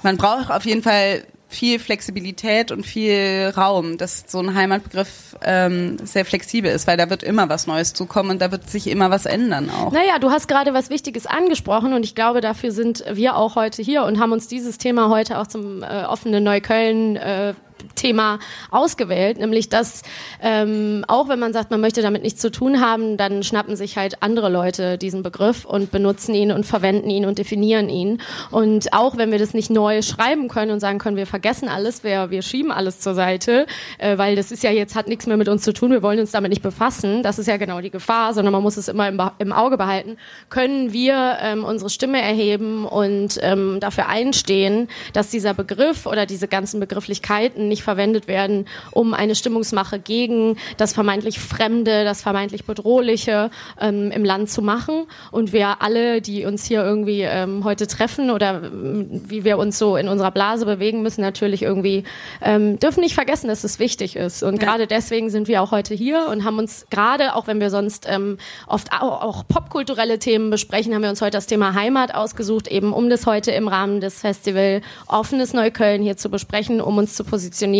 man braucht auf jeden Fall viel Flexibilität und viel Raum, dass so ein Heimatbegriff ähm, sehr flexibel ist, weil da wird immer was Neues zukommen und da wird sich immer was ändern auch. Naja, du hast gerade was Wichtiges angesprochen und ich glaube, dafür sind wir auch heute hier und haben uns dieses Thema heute auch zum äh, offenen Neukölln äh, Thema ausgewählt, nämlich dass ähm, auch wenn man sagt, man möchte damit nichts zu tun haben, dann schnappen sich halt andere Leute diesen Begriff und benutzen ihn und verwenden ihn und definieren ihn. Und auch wenn wir das nicht neu schreiben können und sagen können, wir vergessen alles, wir, wir schieben alles zur Seite, äh, weil das ist ja jetzt, hat nichts mehr mit uns zu tun, wir wollen uns damit nicht befassen, das ist ja genau die Gefahr, sondern man muss es immer im, im Auge behalten, können wir ähm, unsere Stimme erheben und ähm, dafür einstehen, dass dieser Begriff oder diese ganzen Begrifflichkeiten nicht verwendet werden, um eine Stimmungsmache gegen das vermeintlich Fremde, das vermeintlich Bedrohliche ähm, im Land zu machen. Und wir alle, die uns hier irgendwie ähm, heute treffen oder ähm, wie wir uns so in unserer Blase bewegen, müssen natürlich irgendwie, ähm, dürfen nicht vergessen, dass es wichtig ist. Und gerade deswegen sind wir auch heute hier und haben uns gerade, auch wenn wir sonst ähm, oft auch, auch popkulturelle Themen besprechen, haben wir uns heute das Thema Heimat ausgesucht, eben um das heute im Rahmen des Festival Offenes Neukölln hier zu besprechen, um uns zu positionieren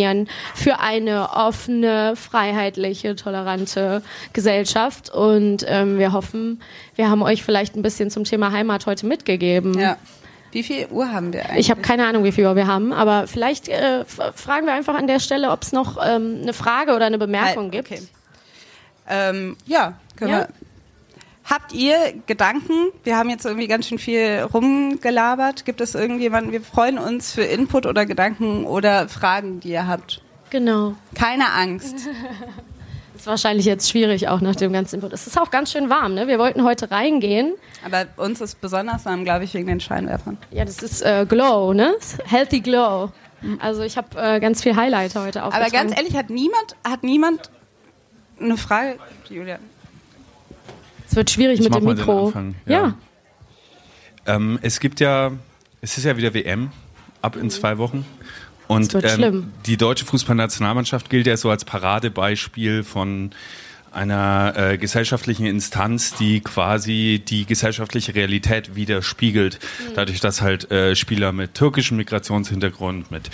für eine offene, freiheitliche, tolerante Gesellschaft. Und ähm, wir hoffen, wir haben euch vielleicht ein bisschen zum Thema Heimat heute mitgegeben. Ja. Wie viel Uhr haben wir eigentlich? Ich habe keine Ahnung, wie viel Uhr wir haben, aber vielleicht äh, fragen wir einfach an der Stelle, ob es noch ähm, eine Frage oder eine Bemerkung gibt. okay. Ähm, ja, können Ja. wir. Habt ihr Gedanken? Wir haben jetzt irgendwie ganz schön viel rumgelabert. Gibt es irgendjemanden? Wir freuen uns für Input oder Gedanken oder Fragen, die ihr habt. Genau. Keine Angst. <laughs> <laughs> Ist wahrscheinlich jetzt schwierig auch nach dem ganzen Input. Es ist auch ganz schön warm, ne? Wir wollten heute reingehen. Aber uns ist besonders warm, glaube ich, wegen den Scheinwerfern. Ja, das ist äh, Glow, ne? Healthy Glow. Also ich habe äh, ganz viel Highlighter heute Aber aufgetragen. ganz ehrlich, hat niemand, hat niemand eine Frage, Julia? Es wird schwierig Ich mit dem Mikro. Ja. ja. Ähm, es gibt ja, es ist ja wieder WM ab in zwei Wochen. Und schlimm. die deutsche Fußballnationalmannschaft gilt ja so als Paradebeispiel von einer äh, gesellschaftlichen Instanz, die quasi die gesellschaftliche Realität widerspiegelt. Mhm. Dadurch, dass halt äh, Spieler mit türkischem Migrationshintergrund, mit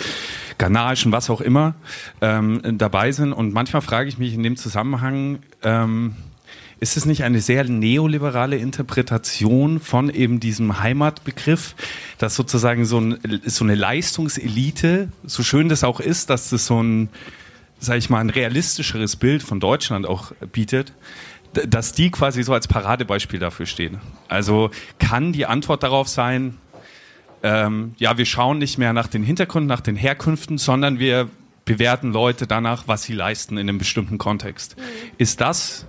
ghanaischen, was auch immer, ähm, dabei sind. Und manchmal frage ich mich in dem Zusammenhang, ähm, ist es nicht eine sehr neoliberale Interpretation von eben diesem Heimatbegriff, dass sozusagen so, ein, so eine Leistungselite, so schön das auch ist, dass das so ein, sag ich mal, ein realistischeres Bild von Deutschland auch bietet, dass die quasi so als Paradebeispiel dafür stehen. Also kann die Antwort darauf sein, ähm, ja, wir schauen nicht mehr nach den Hintergründen, nach den Herkünften, sondern wir bewerten Leute danach, was sie leisten in einem bestimmten Kontext. Ist das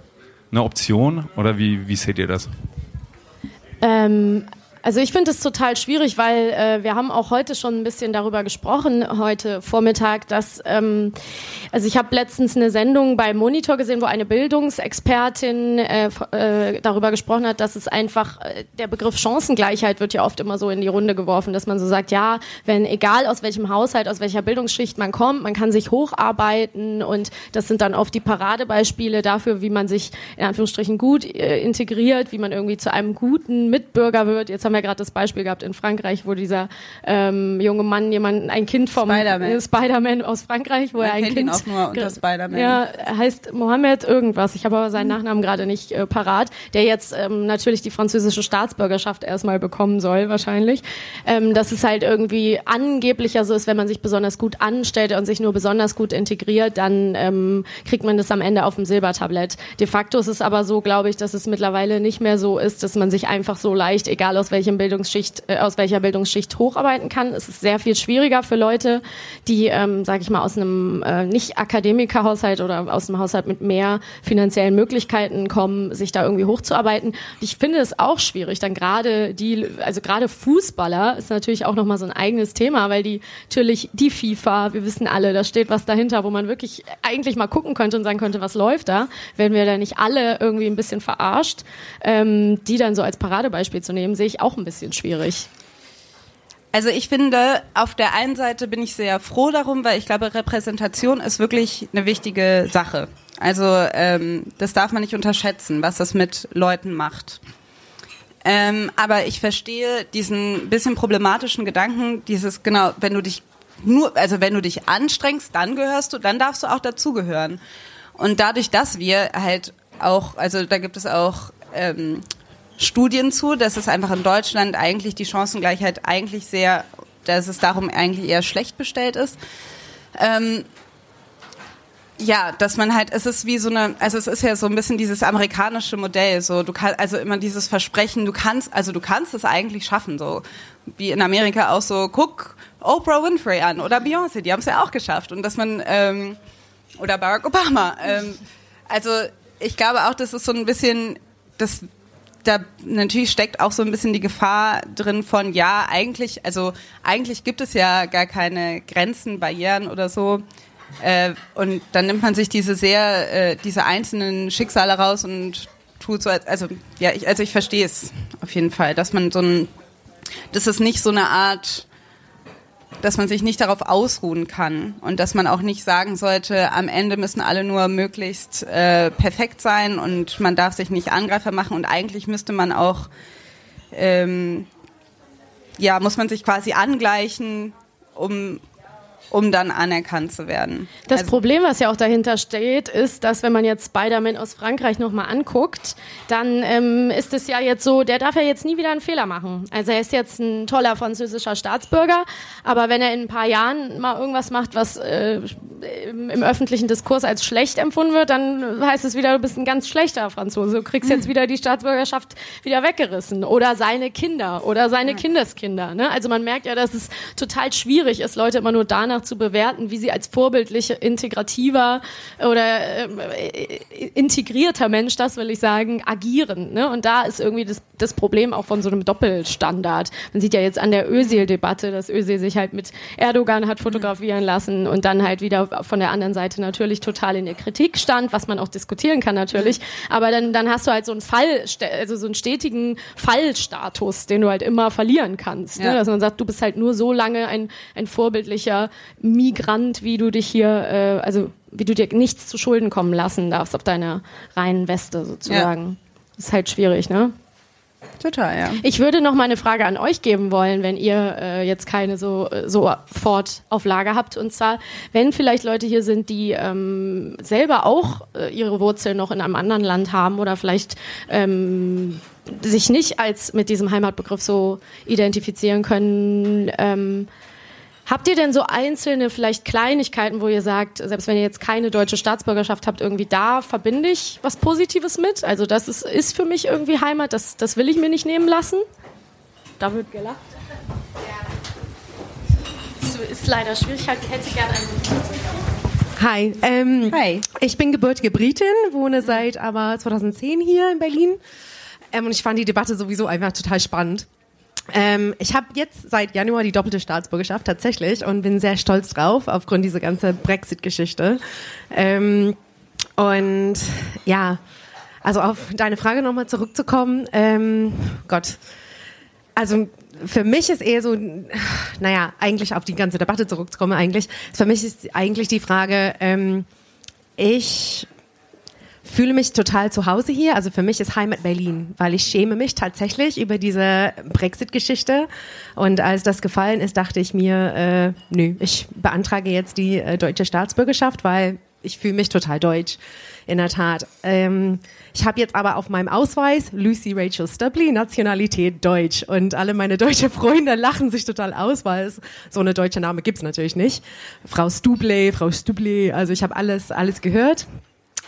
eine Option oder wie, wie seht ihr das? Ähm, also ich finde es total schwierig, weil äh, wir haben auch heute schon ein bisschen darüber gesprochen, heute Vormittag, dass, ähm, also ich habe letztens eine Sendung bei Monitor gesehen, wo eine Bildungsexpertin äh, äh, darüber gesprochen hat, dass es einfach, äh, der Begriff Chancengleichheit wird ja oft immer so in die Runde geworfen, dass man so sagt, ja, wenn egal aus welchem Haushalt, aus welcher Bildungsschicht man kommt, man kann sich hocharbeiten und das sind dann oft die Paradebeispiele dafür, wie man sich in Anführungsstrichen gut äh, integriert, wie man irgendwie zu einem guten Mitbürger wird. Jetzt haben wir gerade das Beispiel gehabt in Frankreich, wo dieser ähm, junge Mann jemand ein Kind vom Spider-Man. äh, Spider-Man aus Frankreich, wo Man er ein Kind ihn auch nur unter Spider-Man. Ja, heißt Mohammed irgendwas. Ich habe aber seinen Nachnamen gerade nicht äh, parat. Der jetzt ähm, natürlich die französische Staatsbürgerschaft erstmal bekommen soll, wahrscheinlich. Ähm, dass es halt irgendwie angeblicher so ist, wenn man sich besonders gut anstellt und sich nur besonders gut integriert, dann ähm, kriegt man das am Ende auf dem Silbertablett. De facto ist es aber so, glaube ich, dass es mittlerweile nicht mehr so ist, dass man sich einfach so leicht, egal aus welchem Bildungsschicht, äh, aus welcher Bildungsschicht hocharbeiten kann. Es ist sehr viel schwieriger für Leute, die, ähm, sage ich mal, aus einem äh, nicht Akademikerhaushalt oder aus einem Haushalt mit mehr finanziellen Möglichkeiten kommen, sich da irgendwie hochzuarbeiten. Ich finde es auch schwierig, dann gerade die, also gerade Fußballer ist natürlich auch nochmal so ein eigenes Thema, weil die natürlich die FIFA, wir wissen alle, da steht was dahinter, wo man wirklich eigentlich mal gucken könnte und sagen könnte, was läuft da, werden wir da nicht alle irgendwie ein bisschen verarscht, ähm, die dann so als Paradebeispiel zu nehmen, sehe ich auch ein bisschen schwierig. Also ich finde, auf der einen Seite bin ich sehr froh darum, weil ich glaube, Repräsentation ist wirklich eine wichtige Sache. Also ähm, das darf man nicht unterschätzen, was das mit Leuten macht. Ähm, aber ich verstehe diesen bisschen problematischen Gedanken, dieses genau, wenn du dich nur, also wenn du dich anstrengst, dann gehörst du, dann darfst du auch dazugehören. Und dadurch, dass wir halt auch, also da gibt es auch ähm, Studien zu, dass es einfach in Deutschland eigentlich die Chancengleichheit eigentlich sehr, dass es darum eigentlich eher schlecht bestellt ist. Ähm, ja, dass man halt, es ist wie so eine, also es ist ja so ein bisschen dieses amerikanische Modell, so du kannst, also immer dieses Versprechen, du kannst, also du kannst es eigentlich schaffen, so wie in Amerika auch so, guck Oprah Winfrey an oder Beyoncé, die haben es ja auch geschafft und dass man ähm, oder Barack Obama, ähm, also ich glaube auch, das ist so ein bisschen, das da natürlich steckt auch so ein bisschen die Gefahr drin von, ja, eigentlich, also eigentlich gibt es ja gar keine Grenzen, Barrieren oder so. Äh, und dann nimmt man sich diese sehr, äh, diese einzelnen Schicksale raus und tut so, als, also ja, ich, also ich verstehe es auf jeden Fall, dass man so ein, das ist nicht so eine Art, dass man sich nicht darauf ausruhen kann und dass man auch nicht sagen sollte, am Ende müssen alle nur möglichst äh, perfekt sein und man darf sich nicht Angreifer machen. Und eigentlich müsste man auch, ähm, ja, muss man sich quasi angleichen, um um dann anerkannt zu werden. Das also, Problem, was ja auch dahinter steht, ist, dass wenn man jetzt Spider-Man aus Frankreich nochmal anguckt, dann ähm, ist es ja jetzt so, der darf ja jetzt nie wieder einen Fehler machen. Also er ist jetzt ein toller französischer Staatsbürger, aber wenn er in ein paar Jahren mal irgendwas macht, was äh, im, im öffentlichen Diskurs als schlecht empfunden wird, dann heißt es wieder, du bist ein ganz schlechter Franzose. Du kriegst jetzt wieder die Staatsbürgerschaft wieder weggerissen. Oder seine Kinder oder seine Kindeskinder. Ne? Also man merkt ja, dass es total schwierig ist, Leute immer nur danach danach zu bewerten, wie sie als vorbildlich integrativer oder äh, integrierter Mensch, das will ich sagen, agieren. Ne? Und da ist irgendwie das, das Problem auch von so einem Doppelstandard. Man sieht ja jetzt an der Özil-Debatte, dass Özil sich halt mit Erdogan hat fotografieren lassen und dann halt wieder von der anderen Seite natürlich total in der Kritik stand, was man auch diskutieren kann natürlich. Aber dann, dann hast du halt so einen Fall, also so einen stetigen Fallstatus, den du halt immer verlieren kannst. Ne? Ja. Dass man sagt, du bist halt nur so lange ein, ein vorbildlicher Migrant, wie du dich hier, äh, also wie du dir nichts zu Schulden kommen lassen darfst auf deiner reinen Weste sozusagen. Ja. Das ist halt schwierig, ne? Total, ja. Ich würde noch mal eine Frage an euch geben wollen, wenn ihr äh, jetzt keine so sofort auf Lager habt. Und zwar, wenn vielleicht Leute hier sind, die ähm, selber auch äh, ihre Wurzeln noch in einem anderen Land haben oder vielleicht ähm, sich nicht als mit diesem Heimatbegriff so identifizieren können. Ähm, Habt ihr denn so einzelne, vielleicht Kleinigkeiten, wo ihr sagt, selbst wenn ihr jetzt keine deutsche Staatsbürgerschaft habt, irgendwie da verbinde ich was Positives mit? Also das ist, ist für mich irgendwie Heimat, das, das will ich mir nicht nehmen lassen. Da wird gelacht. Ja. Das ist leider schwierig, ich hätte gerne einen Hi. Ähm, Hi. Ich bin gebürtige Britin, wohne seit aber 2010 hier in Berlin. Ähm, und ich fand die Debatte sowieso einfach total spannend. Ähm, ich habe jetzt seit Januar die doppelte Staatsbürgerschaft tatsächlich und bin sehr stolz drauf aufgrund dieser ganzen Brexit-Geschichte. Ähm, und ja, also auf deine Frage nochmal zurückzukommen. Ähm, Gott, also für mich ist eher so, naja, eigentlich auf die ganze Debatte zurückzukommen eigentlich. Für mich ist eigentlich die Frage, ähm, ich fühle mich total zu Hause hier. Also für mich ist Heimat Berlin, weil ich schäme mich tatsächlich über diese Brexit-Geschichte. Und als das gefallen ist, dachte ich mir, äh, nö, ich beantrage jetzt die äh, deutsche Staatsbürgerschaft, weil ich fühle mich total deutsch, in der Tat. Ähm, ich habe jetzt aber auf meinem Ausweis Lucy Rachel Stubley, Nationalität Deutsch. Und alle meine deutsche Freunde lachen sich total aus, weil es, so eine deutsche Name gibt's natürlich nicht. Frau Stubley, Frau Stubley, also ich habe alles, alles gehört.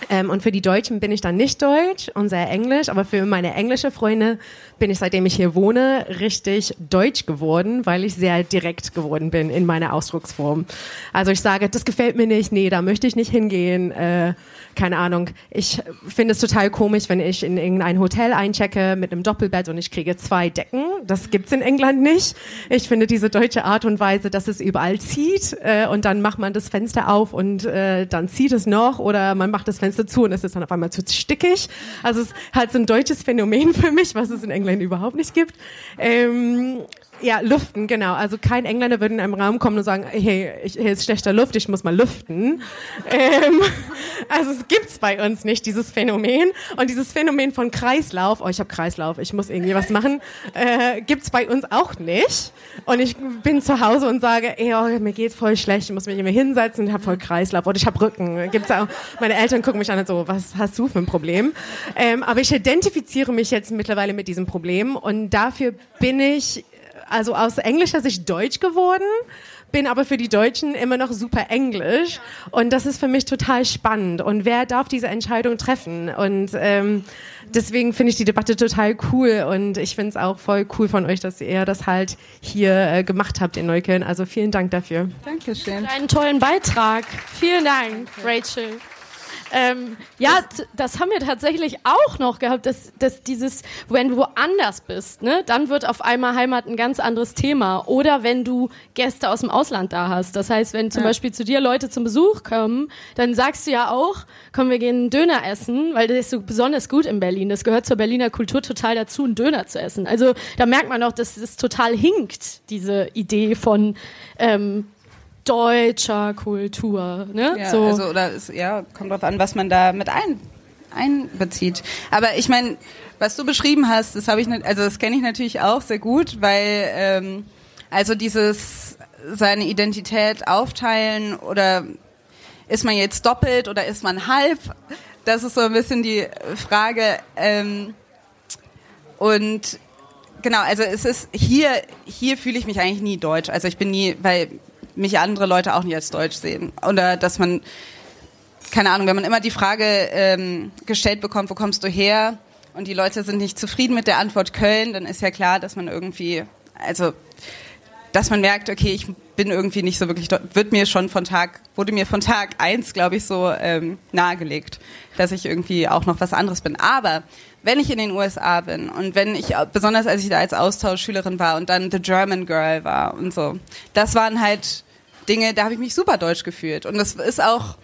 Ähm, und für die Deutschen bin ich dann nicht Deutsch und sehr Englisch, aber für meine englische Freunde bin ich, seitdem ich hier wohne, richtig deutsch geworden, weil ich sehr direkt geworden bin in meiner Ausdrucksform. Also ich sage, das gefällt mir nicht, nee, da möchte ich nicht hingehen. Äh, keine Ahnung. Ich finde es total komisch, wenn ich in irgendein Hotel einchecke mit einem Doppelbett und ich kriege zwei Decken. Das gibt's in England nicht. Ich finde diese deutsche Art und Weise, dass es überall zieht äh, und dann macht man das Fenster auf und äh, dann zieht es noch oder man macht das Fenster zu und es ist dann auf einmal zu stickig. Also es ist halt so ein deutsches Phänomen für mich, was es in England überhaupt nicht gibt. Ähm, ja, lüften, genau. Also kein Engländer würde in einem Raum kommen und sagen, hey, ich, hier ist schlechter Luft, ich muss mal lüften. Ähm, <laughs> also es gibt's bei uns nicht, dieses Phänomen. Und dieses Phänomen von Kreislauf, oh, ich habe Kreislauf, ich muss irgendwie was machen, äh, gibt's bei uns auch nicht. Und ich bin zu Hause und sage, ey, oh, mir geht's voll schlecht, ich muss mich immer hinsetzen, ich habe voll Kreislauf oder ich habe Rücken. Gibt's auch, meine Eltern gucken mich an und so, was hast du für ein Problem? Ähm, aber ich identifiziere mich jetzt mittlerweile mit diesem Problem und dafür bin ich also aus englischer Sicht deutsch geworden, bin aber für die Deutschen immer noch super englisch. Und das ist für mich total spannend. Und wer darf diese Entscheidung treffen? Und ähm, deswegen finde ich die Debatte total cool. Und ich finde es auch voll cool von euch, dass ihr das halt hier äh, gemacht habt in Neukölln. Also vielen Dank dafür. Dankeschön. Für einen tollen Beitrag. Vielen Dank, Rachel. Ähm, ja, das haben wir tatsächlich auch noch gehabt, dass, dass dieses, wenn du woanders bist, ne, dann wird auf einmal Heimat ein ganz anderes Thema. Oder wenn du Gäste aus dem Ausland da hast. Das heißt, wenn zum ja. Beispiel zu dir Leute zum Besuch kommen, dann sagst du ja auch, komm, wir gehen einen Döner essen, weil das ist so besonders gut in Berlin. Das gehört zur Berliner Kultur total dazu, einen Döner zu essen. Also da merkt man auch, dass das total hinkt, diese Idee von ähm, deutscher Kultur. Ne? Ja, so. also, oder es, ja, kommt drauf an, was man da mit ein, einbezieht. Aber ich meine, was du beschrieben hast, das habe ich, also das kenne ich natürlich auch sehr gut, weil ähm, also dieses seine Identität aufteilen oder ist man jetzt doppelt oder ist man halb? Das ist so ein bisschen die Frage. Ähm, und genau, also es ist hier, hier fühle ich mich eigentlich nie deutsch. Also ich bin nie, weil mich andere Leute auch nicht als deutsch sehen. Oder dass man, keine Ahnung, wenn man immer die Frage ähm, gestellt bekommt, wo kommst du her? Und die Leute sind nicht zufrieden mit der Antwort Köln, dann ist ja klar, dass man irgendwie, also dass man merkt, okay, ich bin irgendwie nicht so wirklich, wird mir schon von Tag, wurde mir von Tag eins, glaube ich, so ähm, nahegelegt, dass ich irgendwie auch noch was anderes bin. Aber wenn ich in den USA bin und wenn ich, besonders als ich da als Austauschschülerin war und dann The German Girl war und so, das waren halt Dinge, da habe ich mich super deutsch gefühlt. Und das ist auch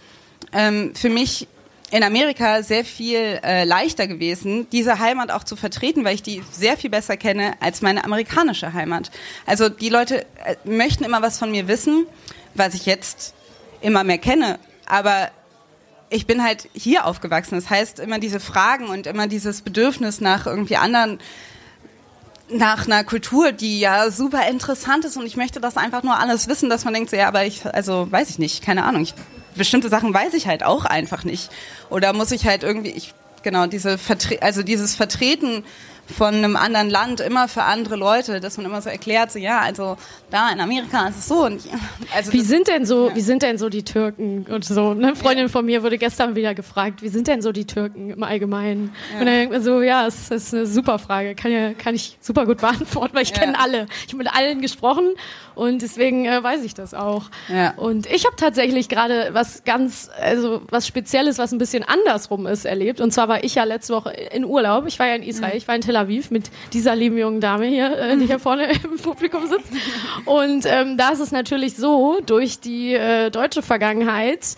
ähm, für mich in Amerika sehr viel äh, leichter gewesen, diese Heimat auch zu vertreten, weil ich die sehr viel besser kenne als meine amerikanische Heimat. Also die Leute äh, möchten immer was von mir wissen, was ich jetzt immer mehr kenne, aber ich bin halt hier aufgewachsen. Das heißt, immer diese Fragen und immer dieses Bedürfnis nach irgendwie anderen nach einer Kultur, die ja super interessant ist und ich möchte das einfach nur alles wissen, dass man denkt, so, ja, aber ich, also weiß ich nicht, keine Ahnung. Ich, bestimmte Sachen weiß ich halt auch einfach nicht. Oder muss ich halt irgendwie, ich, genau, diese Vertre also dieses Vertreten von einem anderen Land immer für andere Leute, dass man immer so erklärt, so ja, also da in Amerika ist es so. Und, also wie sind denn so, ja. wie sind denn so die Türken und so? Eine Freundin von mir wurde gestern wieder gefragt, wie sind denn so die Türken im Allgemeinen? Ja. Und dann denkt man so, ja, es ist eine super Frage, kann ja, kann ich super gut beantworten, weil ich ja. kenne alle. Ich habe mit allen gesprochen und deswegen äh, weiß ich das auch. Und ich habe tatsächlich gerade was ganz, also was Spezielles, was ein bisschen andersrum ist, erlebt. Und zwar war ich ja letzte Woche in Urlaub. Ich war ja in Israel, mhm. ich war in Tel Tel Aviv mit dieser lieben jungen Dame hier, äh, die hier vorne im Publikum sitzt. Und ähm, da ist es natürlich so, durch die äh, deutsche Vergangenheit,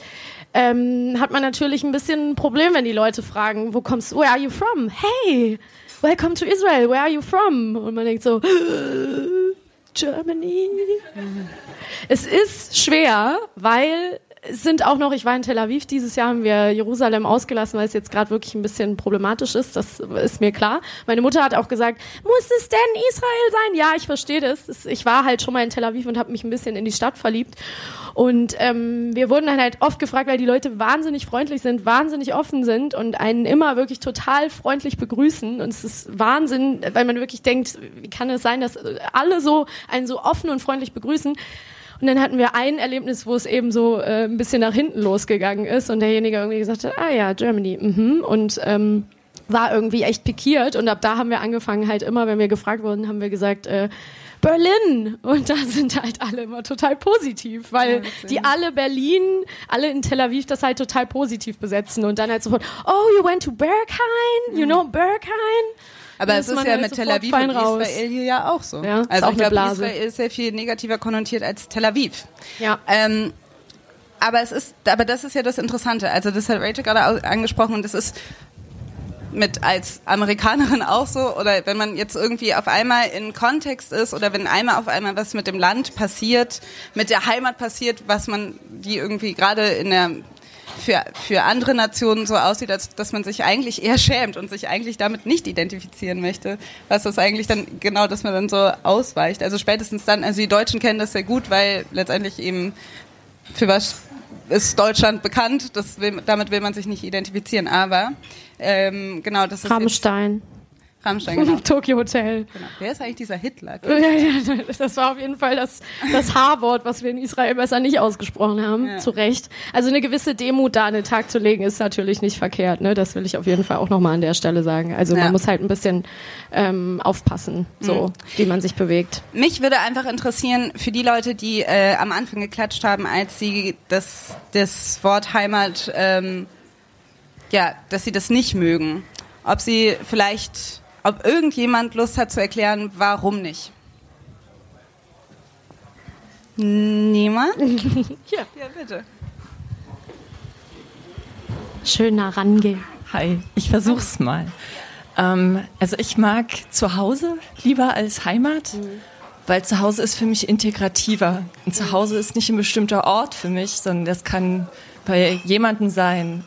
ähm, hat man natürlich ein bisschen ein Problem, wenn die Leute fragen, wo kommst du, where are you from? Hey, welcome to Israel, where are you from? Und man denkt so, <gasps> Germany. Es ist schwer, weil sind auch noch, ich war in Tel Aviv dieses Jahr, haben wir Jerusalem ausgelassen, weil es jetzt gerade wirklich ein bisschen problematisch ist, das ist mir klar. Meine Mutter hat auch gesagt, muss es denn Israel sein? Ja, ich verstehe das. Ich war halt schon mal in Tel Aviv und habe mich ein bisschen in die Stadt verliebt. Und ähm, wir wurden dann halt oft gefragt, weil die Leute wahnsinnig freundlich sind, wahnsinnig offen sind und einen immer wirklich total freundlich begrüßen. Und es ist Wahnsinn, weil man wirklich denkt, wie kann es sein, dass alle so einen so offen und freundlich begrüßen? Und dann hatten wir ein Erlebnis, wo es eben so äh, ein bisschen nach hinten losgegangen ist und derjenige irgendwie gesagt hat, ah ja, Germany, mhm. Und ähm, war irgendwie echt pikiert und ab da haben wir angefangen halt immer, wenn wir gefragt wurden, haben wir gesagt, äh, Berlin. Und da sind halt alle immer total positiv, weil die alle Berlin, alle in Tel Aviv das halt total positiv besetzen und dann halt sofort, oh, you went to Berghain? You know Berghain? Aber es ist ja mit Tel Aviv und raus. Israel hier ja auch so. Ja, also ich glaube, Israel ist sehr viel negativer konnotiert als Tel Aviv. Ja. Ähm, aber es ist, aber das ist ja das Interessante. Also das hat Rachel gerade angesprochen und das ist mit als Amerikanerin auch so oder wenn man jetzt irgendwie auf einmal in Kontext ist oder wenn einmal auf einmal was mit dem Land passiert, mit der Heimat passiert, was man die irgendwie gerade in der für, für andere Nationen so aussieht, als dass man sich eigentlich eher schämt und sich eigentlich damit nicht identifizieren möchte. Was das eigentlich dann genau, dass man dann so ausweicht. Also spätestens dann, also die Deutschen kennen das sehr gut, weil letztendlich eben für was ist Deutschland bekannt, das will, damit will man sich nicht identifizieren. Aber ähm, genau, das ist. Rammstein. Rammstein, <laughs> genau. Tokyo Hotel. Genau. Wer ist eigentlich dieser Hitler? <laughs> Ja, ja, das war auf jeden Fall das, das H-Wort, was wir in Israel besser nicht ausgesprochen haben. Ja. Zu Recht. Also eine gewisse Demut da an den Tag zu legen, ist natürlich nicht verkehrt. Ne? Das will ich auf jeden Fall auch nochmal an der Stelle sagen. Also ja. man muss halt ein bisschen ähm, aufpassen, so mhm. wie man sich bewegt. Mich würde einfach interessieren, für die Leute, die äh, am Anfang geklatscht haben, als sie das, das Wort Heimat, ähm, ja, dass sie das nicht mögen. Ob sie vielleicht ob irgendjemand Lust hat zu erklären, warum nicht. Niemand? <laughs> ja. ja, bitte. Schön nah rangehen. Hi, ich versuch's mal. Ähm, also ich mag zu Hause lieber als Heimat, mhm. weil zu Hause ist für mich integrativer. Und zu Hause ist nicht ein bestimmter Ort für mich, sondern das kann bei jemandem sein,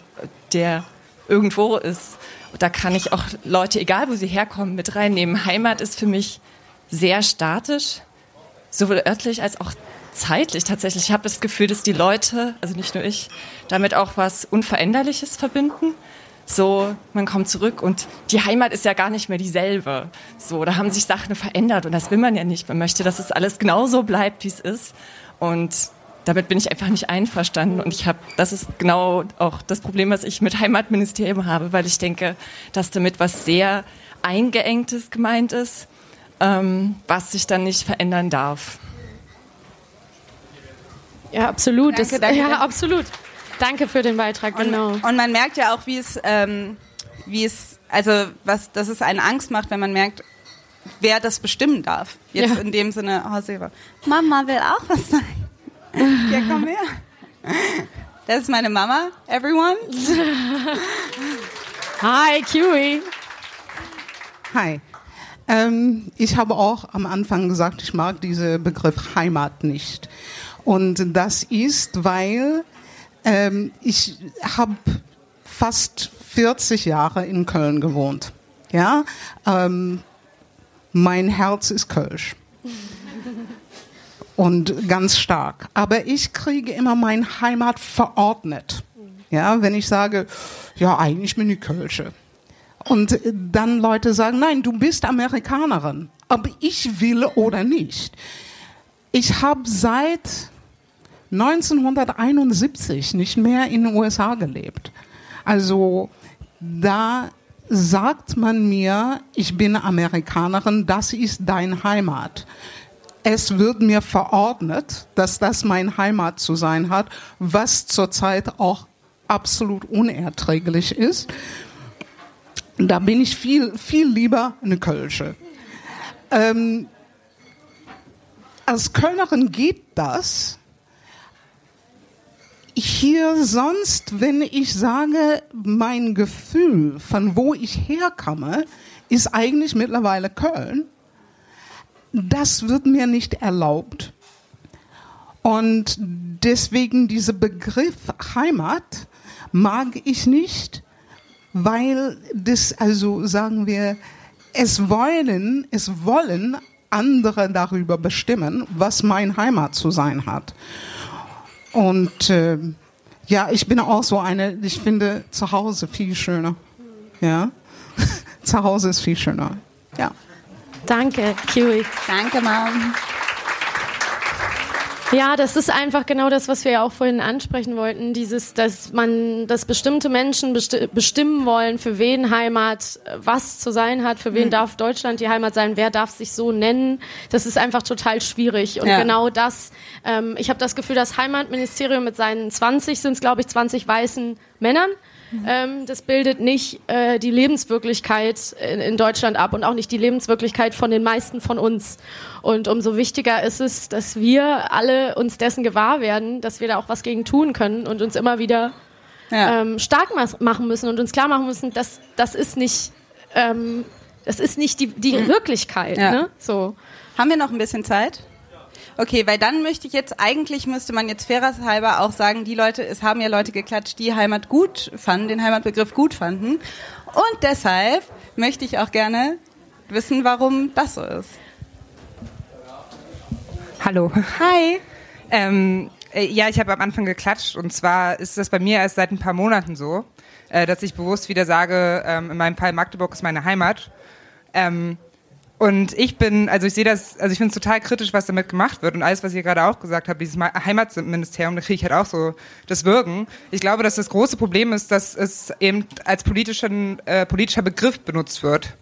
der irgendwo ist da kann ich auch Leute, egal wo sie herkommen, mit reinnehmen. Heimat ist für mich sehr statisch, sowohl örtlich als auch zeitlich tatsächlich. Ich habe das Gefühl, dass die Leute, also nicht nur ich, damit auch was Unveränderliches verbinden. So, man kommt zurück und die Heimat ist ja gar nicht mehr dieselbe. So, da haben sich Sachen verändert und das will man ja nicht. Man möchte, dass es alles genauso bleibt, wie es ist. Und damit bin ich einfach nicht einverstanden. Und ich habe, das ist genau auch das Problem, was ich mit Heimatministerium habe, weil ich denke, dass damit was sehr eingeengtes gemeint ist, ähm, was sich dann nicht verändern darf. Ja, absolut. Danke, das, danke, ja, danke. absolut. Danke für den Beitrag, Und, genau. und man merkt ja auch, wie es, ähm, wie es, also was, dass es einen Angst macht, wenn man merkt, wer das bestimmen darf. Jetzt Ja. in dem Sinne, oh. Mama will auch was sagen. Ja, komm her. Das ist meine Mama, everyone. Hi, Kiwi. Hi. Ähm, ich habe auch am Anfang gesagt, ich mag diesen Begriff Heimat nicht. Und das ist, weil ähm, ich habe fast 40 Jahre in Köln gewohnt. Ja, ähm, mein Herz ist Kölsch. Und ganz stark. Aber ich kriege immer meine Heimat verordnet. Ja, wenn ich sage, ja, eigentlich bin ich Kölsche. Und dann Leute sagen, nein, du bist Amerikanerin, ob ich will oder nicht. Ich habe seit 1971 nicht mehr in den USA gelebt. Also da sagt man mir, ich bin Amerikanerin, das ist dein Heimat. Es wird mir verordnet, dass das mein Heimat zu sein hat, was zurzeit auch absolut unerträglich ist. Da bin ich viel, viel lieber eine Kölsche. Ähm, als Kölnerin geht das. Hier sonst, wenn ich sage, mein Gefühl, von wo ich herkomme, ist eigentlich mittlerweile Köln. Das wird mir nicht erlaubt. Und deswegen dieser Begriff Heimat mag ich nicht, weil das, also sagen wir, es wollen, es wollen andere darüber bestimmen, was mein Heimat zu sein hat. Und äh, ja, ich bin auch so eine, ich finde zu Hause viel schöner. Ja, <laughs> zu Hause ist viel schöner. Ja. Danke, Kiwi. Danke, Mom. Ja, das ist einfach genau das, was wir ja auch vorhin ansprechen wollten. Dieses, dass man, dass bestimmte Menschen besti bestimmen wollen, für wen Heimat was zu sein hat, für wen darf Deutschland die Heimat sein, wer darf sich so nennen. Das ist einfach total schwierig. Und Ja. genau das, ähm, ich habe das Gefühl, das Heimatministerium mit seinen 20 sind es, glaube ich, 20 weißen Männern. Ähm, das bildet nicht äh, die Lebenswirklichkeit in, in Deutschland ab und auch nicht die Lebenswirklichkeit von den meisten von uns. Und umso wichtiger ist es, dass wir alle uns dessen gewahr werden, dass wir da auch was gegen tun können und uns immer wieder Ja. ähm, stark machen müssen und uns klar machen müssen, dass das ist nicht, ähm, das ist nicht die, die Wirklichkeit. Ja. Ne? So. Haben wir noch ein bisschen Zeit? Okay, weil dann möchte ich jetzt, eigentlich müsste man jetzt fairerhalber auch sagen, die Leute, es haben ja Leute geklatscht, die Heimat gut fanden, den Heimatbegriff gut fanden. Und deshalb möchte ich auch gerne wissen, warum das so ist. Hallo. Hi. Ähm, äh, ja, ich habe am Anfang geklatscht und zwar ist das bei mir erst seit ein paar Monaten so, äh, dass ich bewusst wieder sage, ähm, in meinem Fall Magdeburg ist meine Heimat. Ähm, und ich bin, also ich sehe das, also ich finde es total kritisch, was damit gemacht wird und alles, was ihr gerade auch gesagt habt, dieses Ma- Heimatministerium, da kriege ich halt auch so das Wirken. Ich glaube, dass das große Problem ist, dass es eben als politischen, äh, politischer Begriff benutzt wird.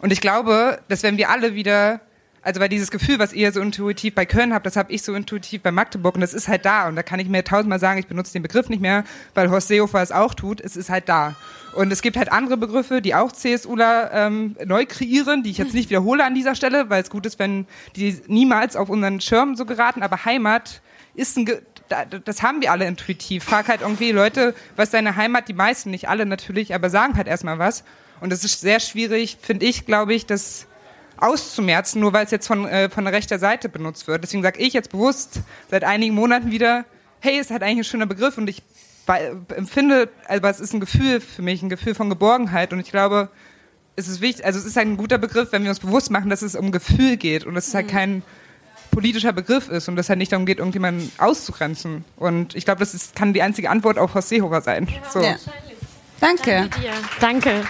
Und ich glaube, dass wenn wir alle wieder, also weil dieses Gefühl, was ihr so intuitiv bei Köln habt, das habe ich so intuitiv bei Magdeburg und das ist halt da. Und da kann ich mir tausendmal sagen, ich benutze den Begriff nicht mehr, weil Horst Seehofer es auch tut. Es ist halt da. Und es gibt halt andere Begriffe, die auch CSUler ähm, neu kreieren, die ich jetzt nicht wiederhole an dieser Stelle, weil es gut ist, wenn die niemals auf unseren Schirm so geraten. Aber Heimat ist ein, Ge da- das haben wir alle intuitiv. Frag halt irgendwie Leute, was deine Heimat? Die meisten, nicht alle natürlich, aber sagen halt erstmal was. Und es ist sehr schwierig, finde ich, glaube ich, das auszumerzen, nur weil es jetzt von, äh, von der rechter Seite benutzt wird. Deswegen sage ich jetzt bewusst seit einigen Monaten wieder, hey, es hat eigentlich ein schöner Begriff und ich empfinde, aber es ist ein Gefühl für mich, ein Gefühl von Geborgenheit und ich glaube, es ist wichtig, also es ist ein guter Begriff, wenn wir uns bewusst machen, dass es um Gefühl geht und es ist halt kein politischer Begriff ist und dass es halt nicht darum geht, irgendjemanden auszugrenzen. Und ich glaube, das ist, kann die einzige Antwort auf Horst Seehofer sein. So. Ja. Danke. Danke dir. Danke.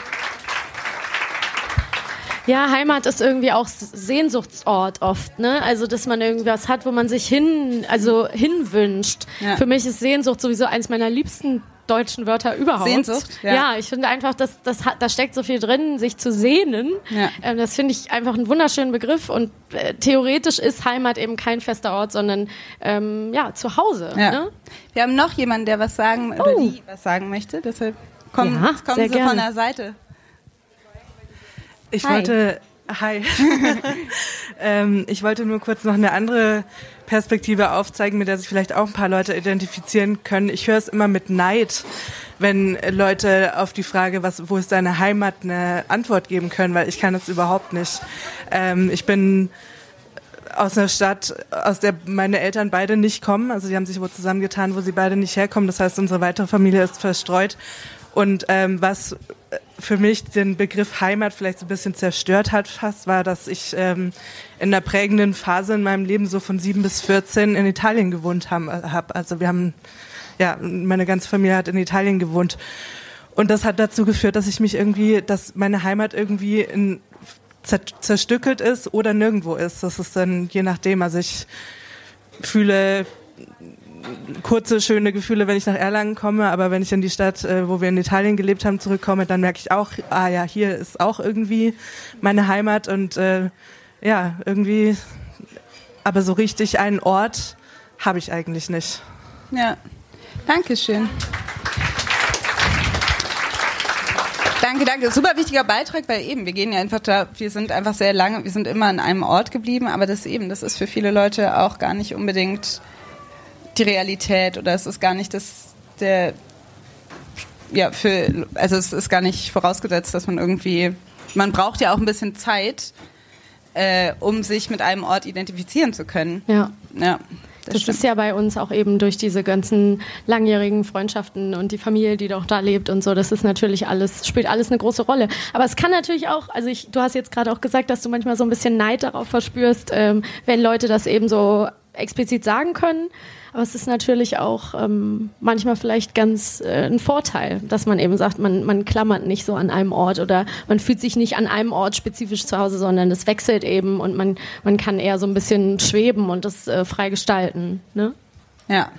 Ja, Heimat ist irgendwie auch Sehnsuchtsort oft, ne? Also, dass man irgendwas hat, wo man sich hin, also hinwünscht. Ja. Für mich ist Sehnsucht sowieso eins meiner liebsten deutschen Wörter überhaupt. Sehnsucht, ja. Ja, ich finde einfach, dass das hat, da steckt so viel drin, sich zu sehnen. Ja. Ähm, das finde ich einfach einen wunderschönen Begriff und äh, theoretisch ist Heimat eben kein fester Ort, sondern ähm, ja zu Hause. Ja. Ne? Wir haben noch jemanden, der was sagen oder Oh. die was sagen möchte. Deshalb kommen, kommen sie gerne. von der Seite. Ich Hi. wollte, hi. <laughs> ähm, ich wollte nur kurz noch eine andere Perspektive aufzeigen, mit der sich vielleicht auch ein paar Leute identifizieren können. Ich höre es immer mit Neid, wenn Leute auf die Frage, was, wo ist deine Heimat, eine Antwort geben können, weil ich kann das überhaupt nicht. Ähm, ich bin aus einer Stadt, aus der meine Eltern beide nicht kommen. Also die haben sich wo zusammengetan, wo sie beide nicht herkommen. Das heißt, unsere weitere Familie ist verstreut. Und ähm, was für mich den Begriff Heimat vielleicht so ein bisschen zerstört hat fast, war, dass ich ähm, in einer prägenden Phase in meinem Leben so von sieben bis 14 in Italien gewohnt haben, hab. Also wir haben, ja, meine ganze Familie hat in Italien gewohnt. Und das hat dazu geführt, dass ich mich irgendwie, dass meine Heimat irgendwie in, zer zerstückelt ist oder nirgendwo ist. Das ist dann je nachdem. Also ich fühle kurze, schöne Gefühle, wenn ich nach Erlangen komme, aber wenn ich in die Stadt, äh, wo wir in Italien gelebt haben, zurückkomme, dann merke ich auch, ah ja, hier ist auch irgendwie meine Heimat und äh, ja, irgendwie, aber so richtig einen Ort habe ich eigentlich nicht. Ja, Dankeschön. Danke, danke. Super wichtiger Beitrag, weil eben, wir gehen ja einfach da, wir sind einfach sehr lange, wir sind immer an einem Ort geblieben, aber das eben, das ist für viele Leute auch gar nicht unbedingt die Realität oder es ist gar nicht das, der, ja, für, also es ist gar nicht vorausgesetzt, dass man irgendwie, man braucht ja auch ein bisschen Zeit, äh, um sich mit einem Ort identifizieren zu können. Ja. Ja. Das, stimmt. ist ja bei uns auch eben durch diese ganzen langjährigen Freundschaften und die Familie, die doch da lebt und so. Das ist natürlich alles, spielt alles eine große Rolle. Aber es kann natürlich auch, also ich, du hast jetzt gerade auch gesagt, dass du manchmal so ein bisschen Neid darauf verspürst, ähm, wenn Leute das eben so explizit sagen können. Aber es ist natürlich auch ähm, manchmal vielleicht ganz äh, ein Vorteil, dass man eben sagt, man, man klammert nicht so an einem Ort oder man fühlt sich nicht an einem Ort spezifisch zu Hause, sondern es wechselt eben und man, man kann eher so ein bisschen schweben und das äh, frei gestalten. Ne? Ja.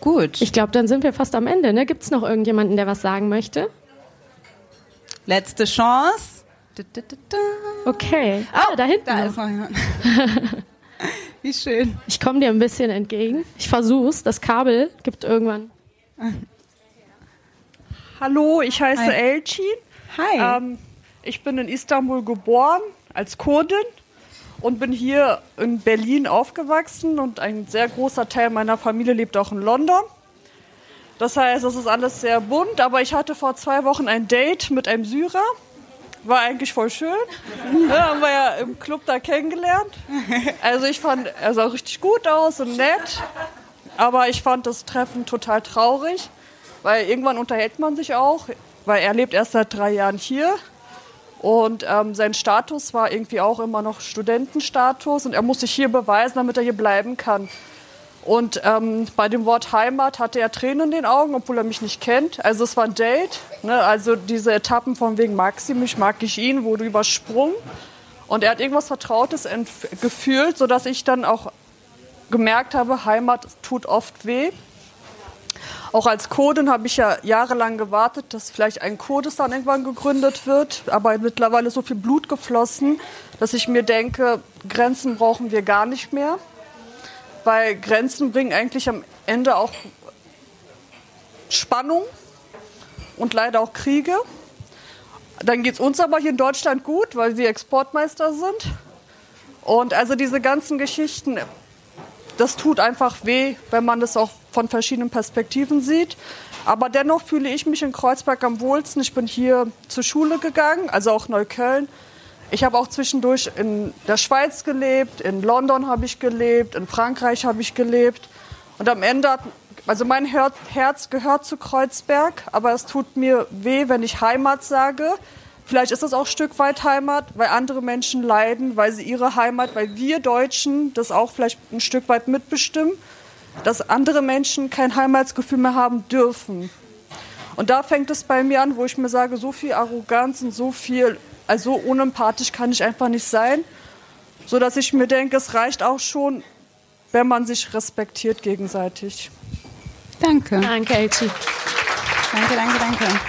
Gut. Ich glaube, dann sind wir fast am Ende. Ne? Gibt es noch irgendjemanden, der was sagen möchte? Letzte Chance. Okay. Ah, da hinten. Da noch. ist noch jemand. <laughs> Wie schön. Ich komme dir ein bisschen entgegen. Ich versuch's. Das Kabel gibt irgendwann. Hallo, ich heiße Hi. Elçin. Hi. Ähm, ich bin in Istanbul geboren als Kurdin und bin hier in Berlin aufgewachsen und ein sehr großer Teil meiner Familie lebt auch in London. Das heißt, es ist alles sehr bunt, aber ich hatte vor zwei Wochen ein Date mit einem Syrer. War eigentlich voll schön. Ne, haben wir ja im Club da kennengelernt. Also ich fand, er sah richtig gut aus und nett. Aber ich fand das Treffen total traurig, weil irgendwann unterhält man sich auch, weil er lebt erst seit drei Jahren hier. Und ähm, sein Status war irgendwie auch immer noch Studentenstatus und er muss sich hier beweisen, damit er hier bleiben kann. Und ähm, bei dem Wort Heimat hatte er Tränen in den Augen, obwohl er mich nicht kennt. Also es war ein Date. Ne? Also diese Etappen von wegen Maxi, mich mag ich ihn, wurde übersprungen. Und er hat irgendwas Vertrautes gefühlt, sodass ich dann auch gemerkt habe, Heimat tut oft weh. Auch als Kurdin habe ich ja jahrelang gewartet, dass vielleicht ein Kurdistan irgendwann gegründet wird. Aber mittlerweile ist so viel Blut geflossen, dass ich mir denke, Grenzen brauchen wir gar nicht mehr. Weil Grenzen bringen eigentlich am Ende auch Spannung und leider auch Kriege. Dann geht es uns aber hier in Deutschland gut, weil wir Exportmeister sind. Und also diese ganzen Geschichten, das tut einfach weh, wenn man das auch von verschiedenen Perspektiven sieht. Aber dennoch fühle ich mich in Kreuzberg am wohlsten. Ich bin hier zur Schule gegangen, also auch Neukölln. Ich habe auch zwischendurch in der Schweiz gelebt, in London habe ich gelebt, in Frankreich habe ich gelebt. Und am Ende hat, also mein Her- Herz gehört zu Kreuzberg, aber es tut mir weh, wenn ich Heimat sage, Vielleicht ist das auch ein Stück weit Heimat, weil andere Menschen leiden, weil sie ihre Heimat, weil wir Deutschen das auch vielleicht ein Stück weit mitbestimmen, dass andere Menschen kein Heimatsgefühl mehr haben dürfen. Und da fängt es bei mir an, wo ich mir sage, so viel Arroganz und so viel, also unempathisch kann ich einfach nicht sein, so dass ich mir denke, es reicht auch schon, wenn man sich respektiert gegenseitig. Danke. Danke, Elchi. Danke, danke, danke.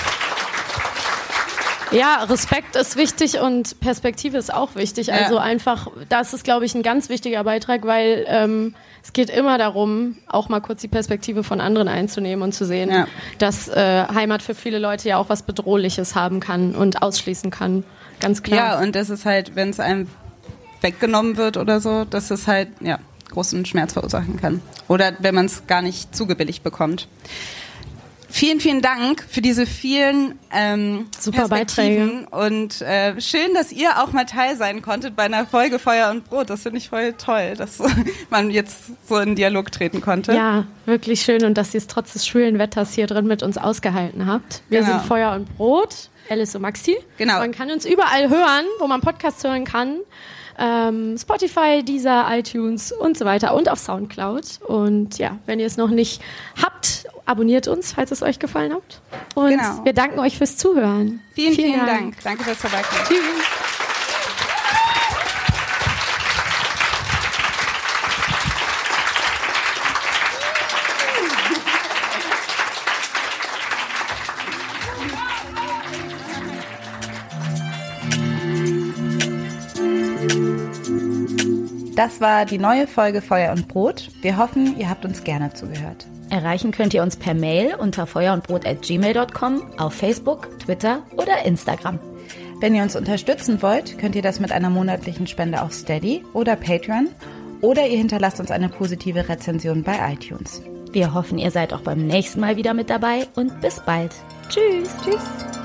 Ja, Respekt ist wichtig und Perspektive ist auch wichtig. Also Ja. einfach, das ist, glaube ich, ein ganz wichtiger Beitrag, weil ähm, es geht immer darum, auch mal kurz die Perspektive von anderen einzunehmen und zu sehen, Ja. dass äh, Heimat für viele Leute ja auch was Bedrohliches haben kann und ausschließen kann. Ganz klar. Ja, und das ist halt, wenn es einem weggenommen wird oder so, dass es halt, ja, großen Schmerz verursachen kann. Oder wenn man es gar nicht zugebilligt bekommt. Vielen, vielen Dank für diese vielen ähm, Super Perspektiven und äh, schön, dass ihr auch mal Teil sein konntet bei einer Folge Feuer und Brot. Das finde ich voll toll, dass <laughs> man jetzt so in Dialog treten konnte. Ja, wirklich schön und dass ihr es trotz des schwülen Wetters hier drin mit uns ausgehalten habt. Wir Genau. sind Feuer und Brot, Alice und Maxi. Genau. Man kann uns überall hören, wo man Podcasts hören kann. Ähm, Spotify, Deezer, iTunes und so weiter und auf Soundcloud. Und ja, wenn ihr es noch nicht habt, abonniert uns, falls es euch gefallen hat. Und Genau. wir danken euch fürs Zuhören. Vielen, vielen, Dank. Danke fürs Vorbeikommen. Tschüss. Das war die neue Folge Feuer und Brot. Wir hoffen, ihr habt uns gerne zugehört. Erreichen könnt ihr uns per Mail unter feuerundbrot.gmail.com, auf Facebook, Twitter oder Instagram. Wenn ihr uns unterstützen wollt, könnt ihr das mit einer monatlichen Spende auf Steady oder Patreon oder ihr hinterlasst uns eine positive Rezension bei iTunes. Wir hoffen, ihr seid auch beim nächsten Mal wieder mit dabei und bis bald. Tschüss. Tschüss.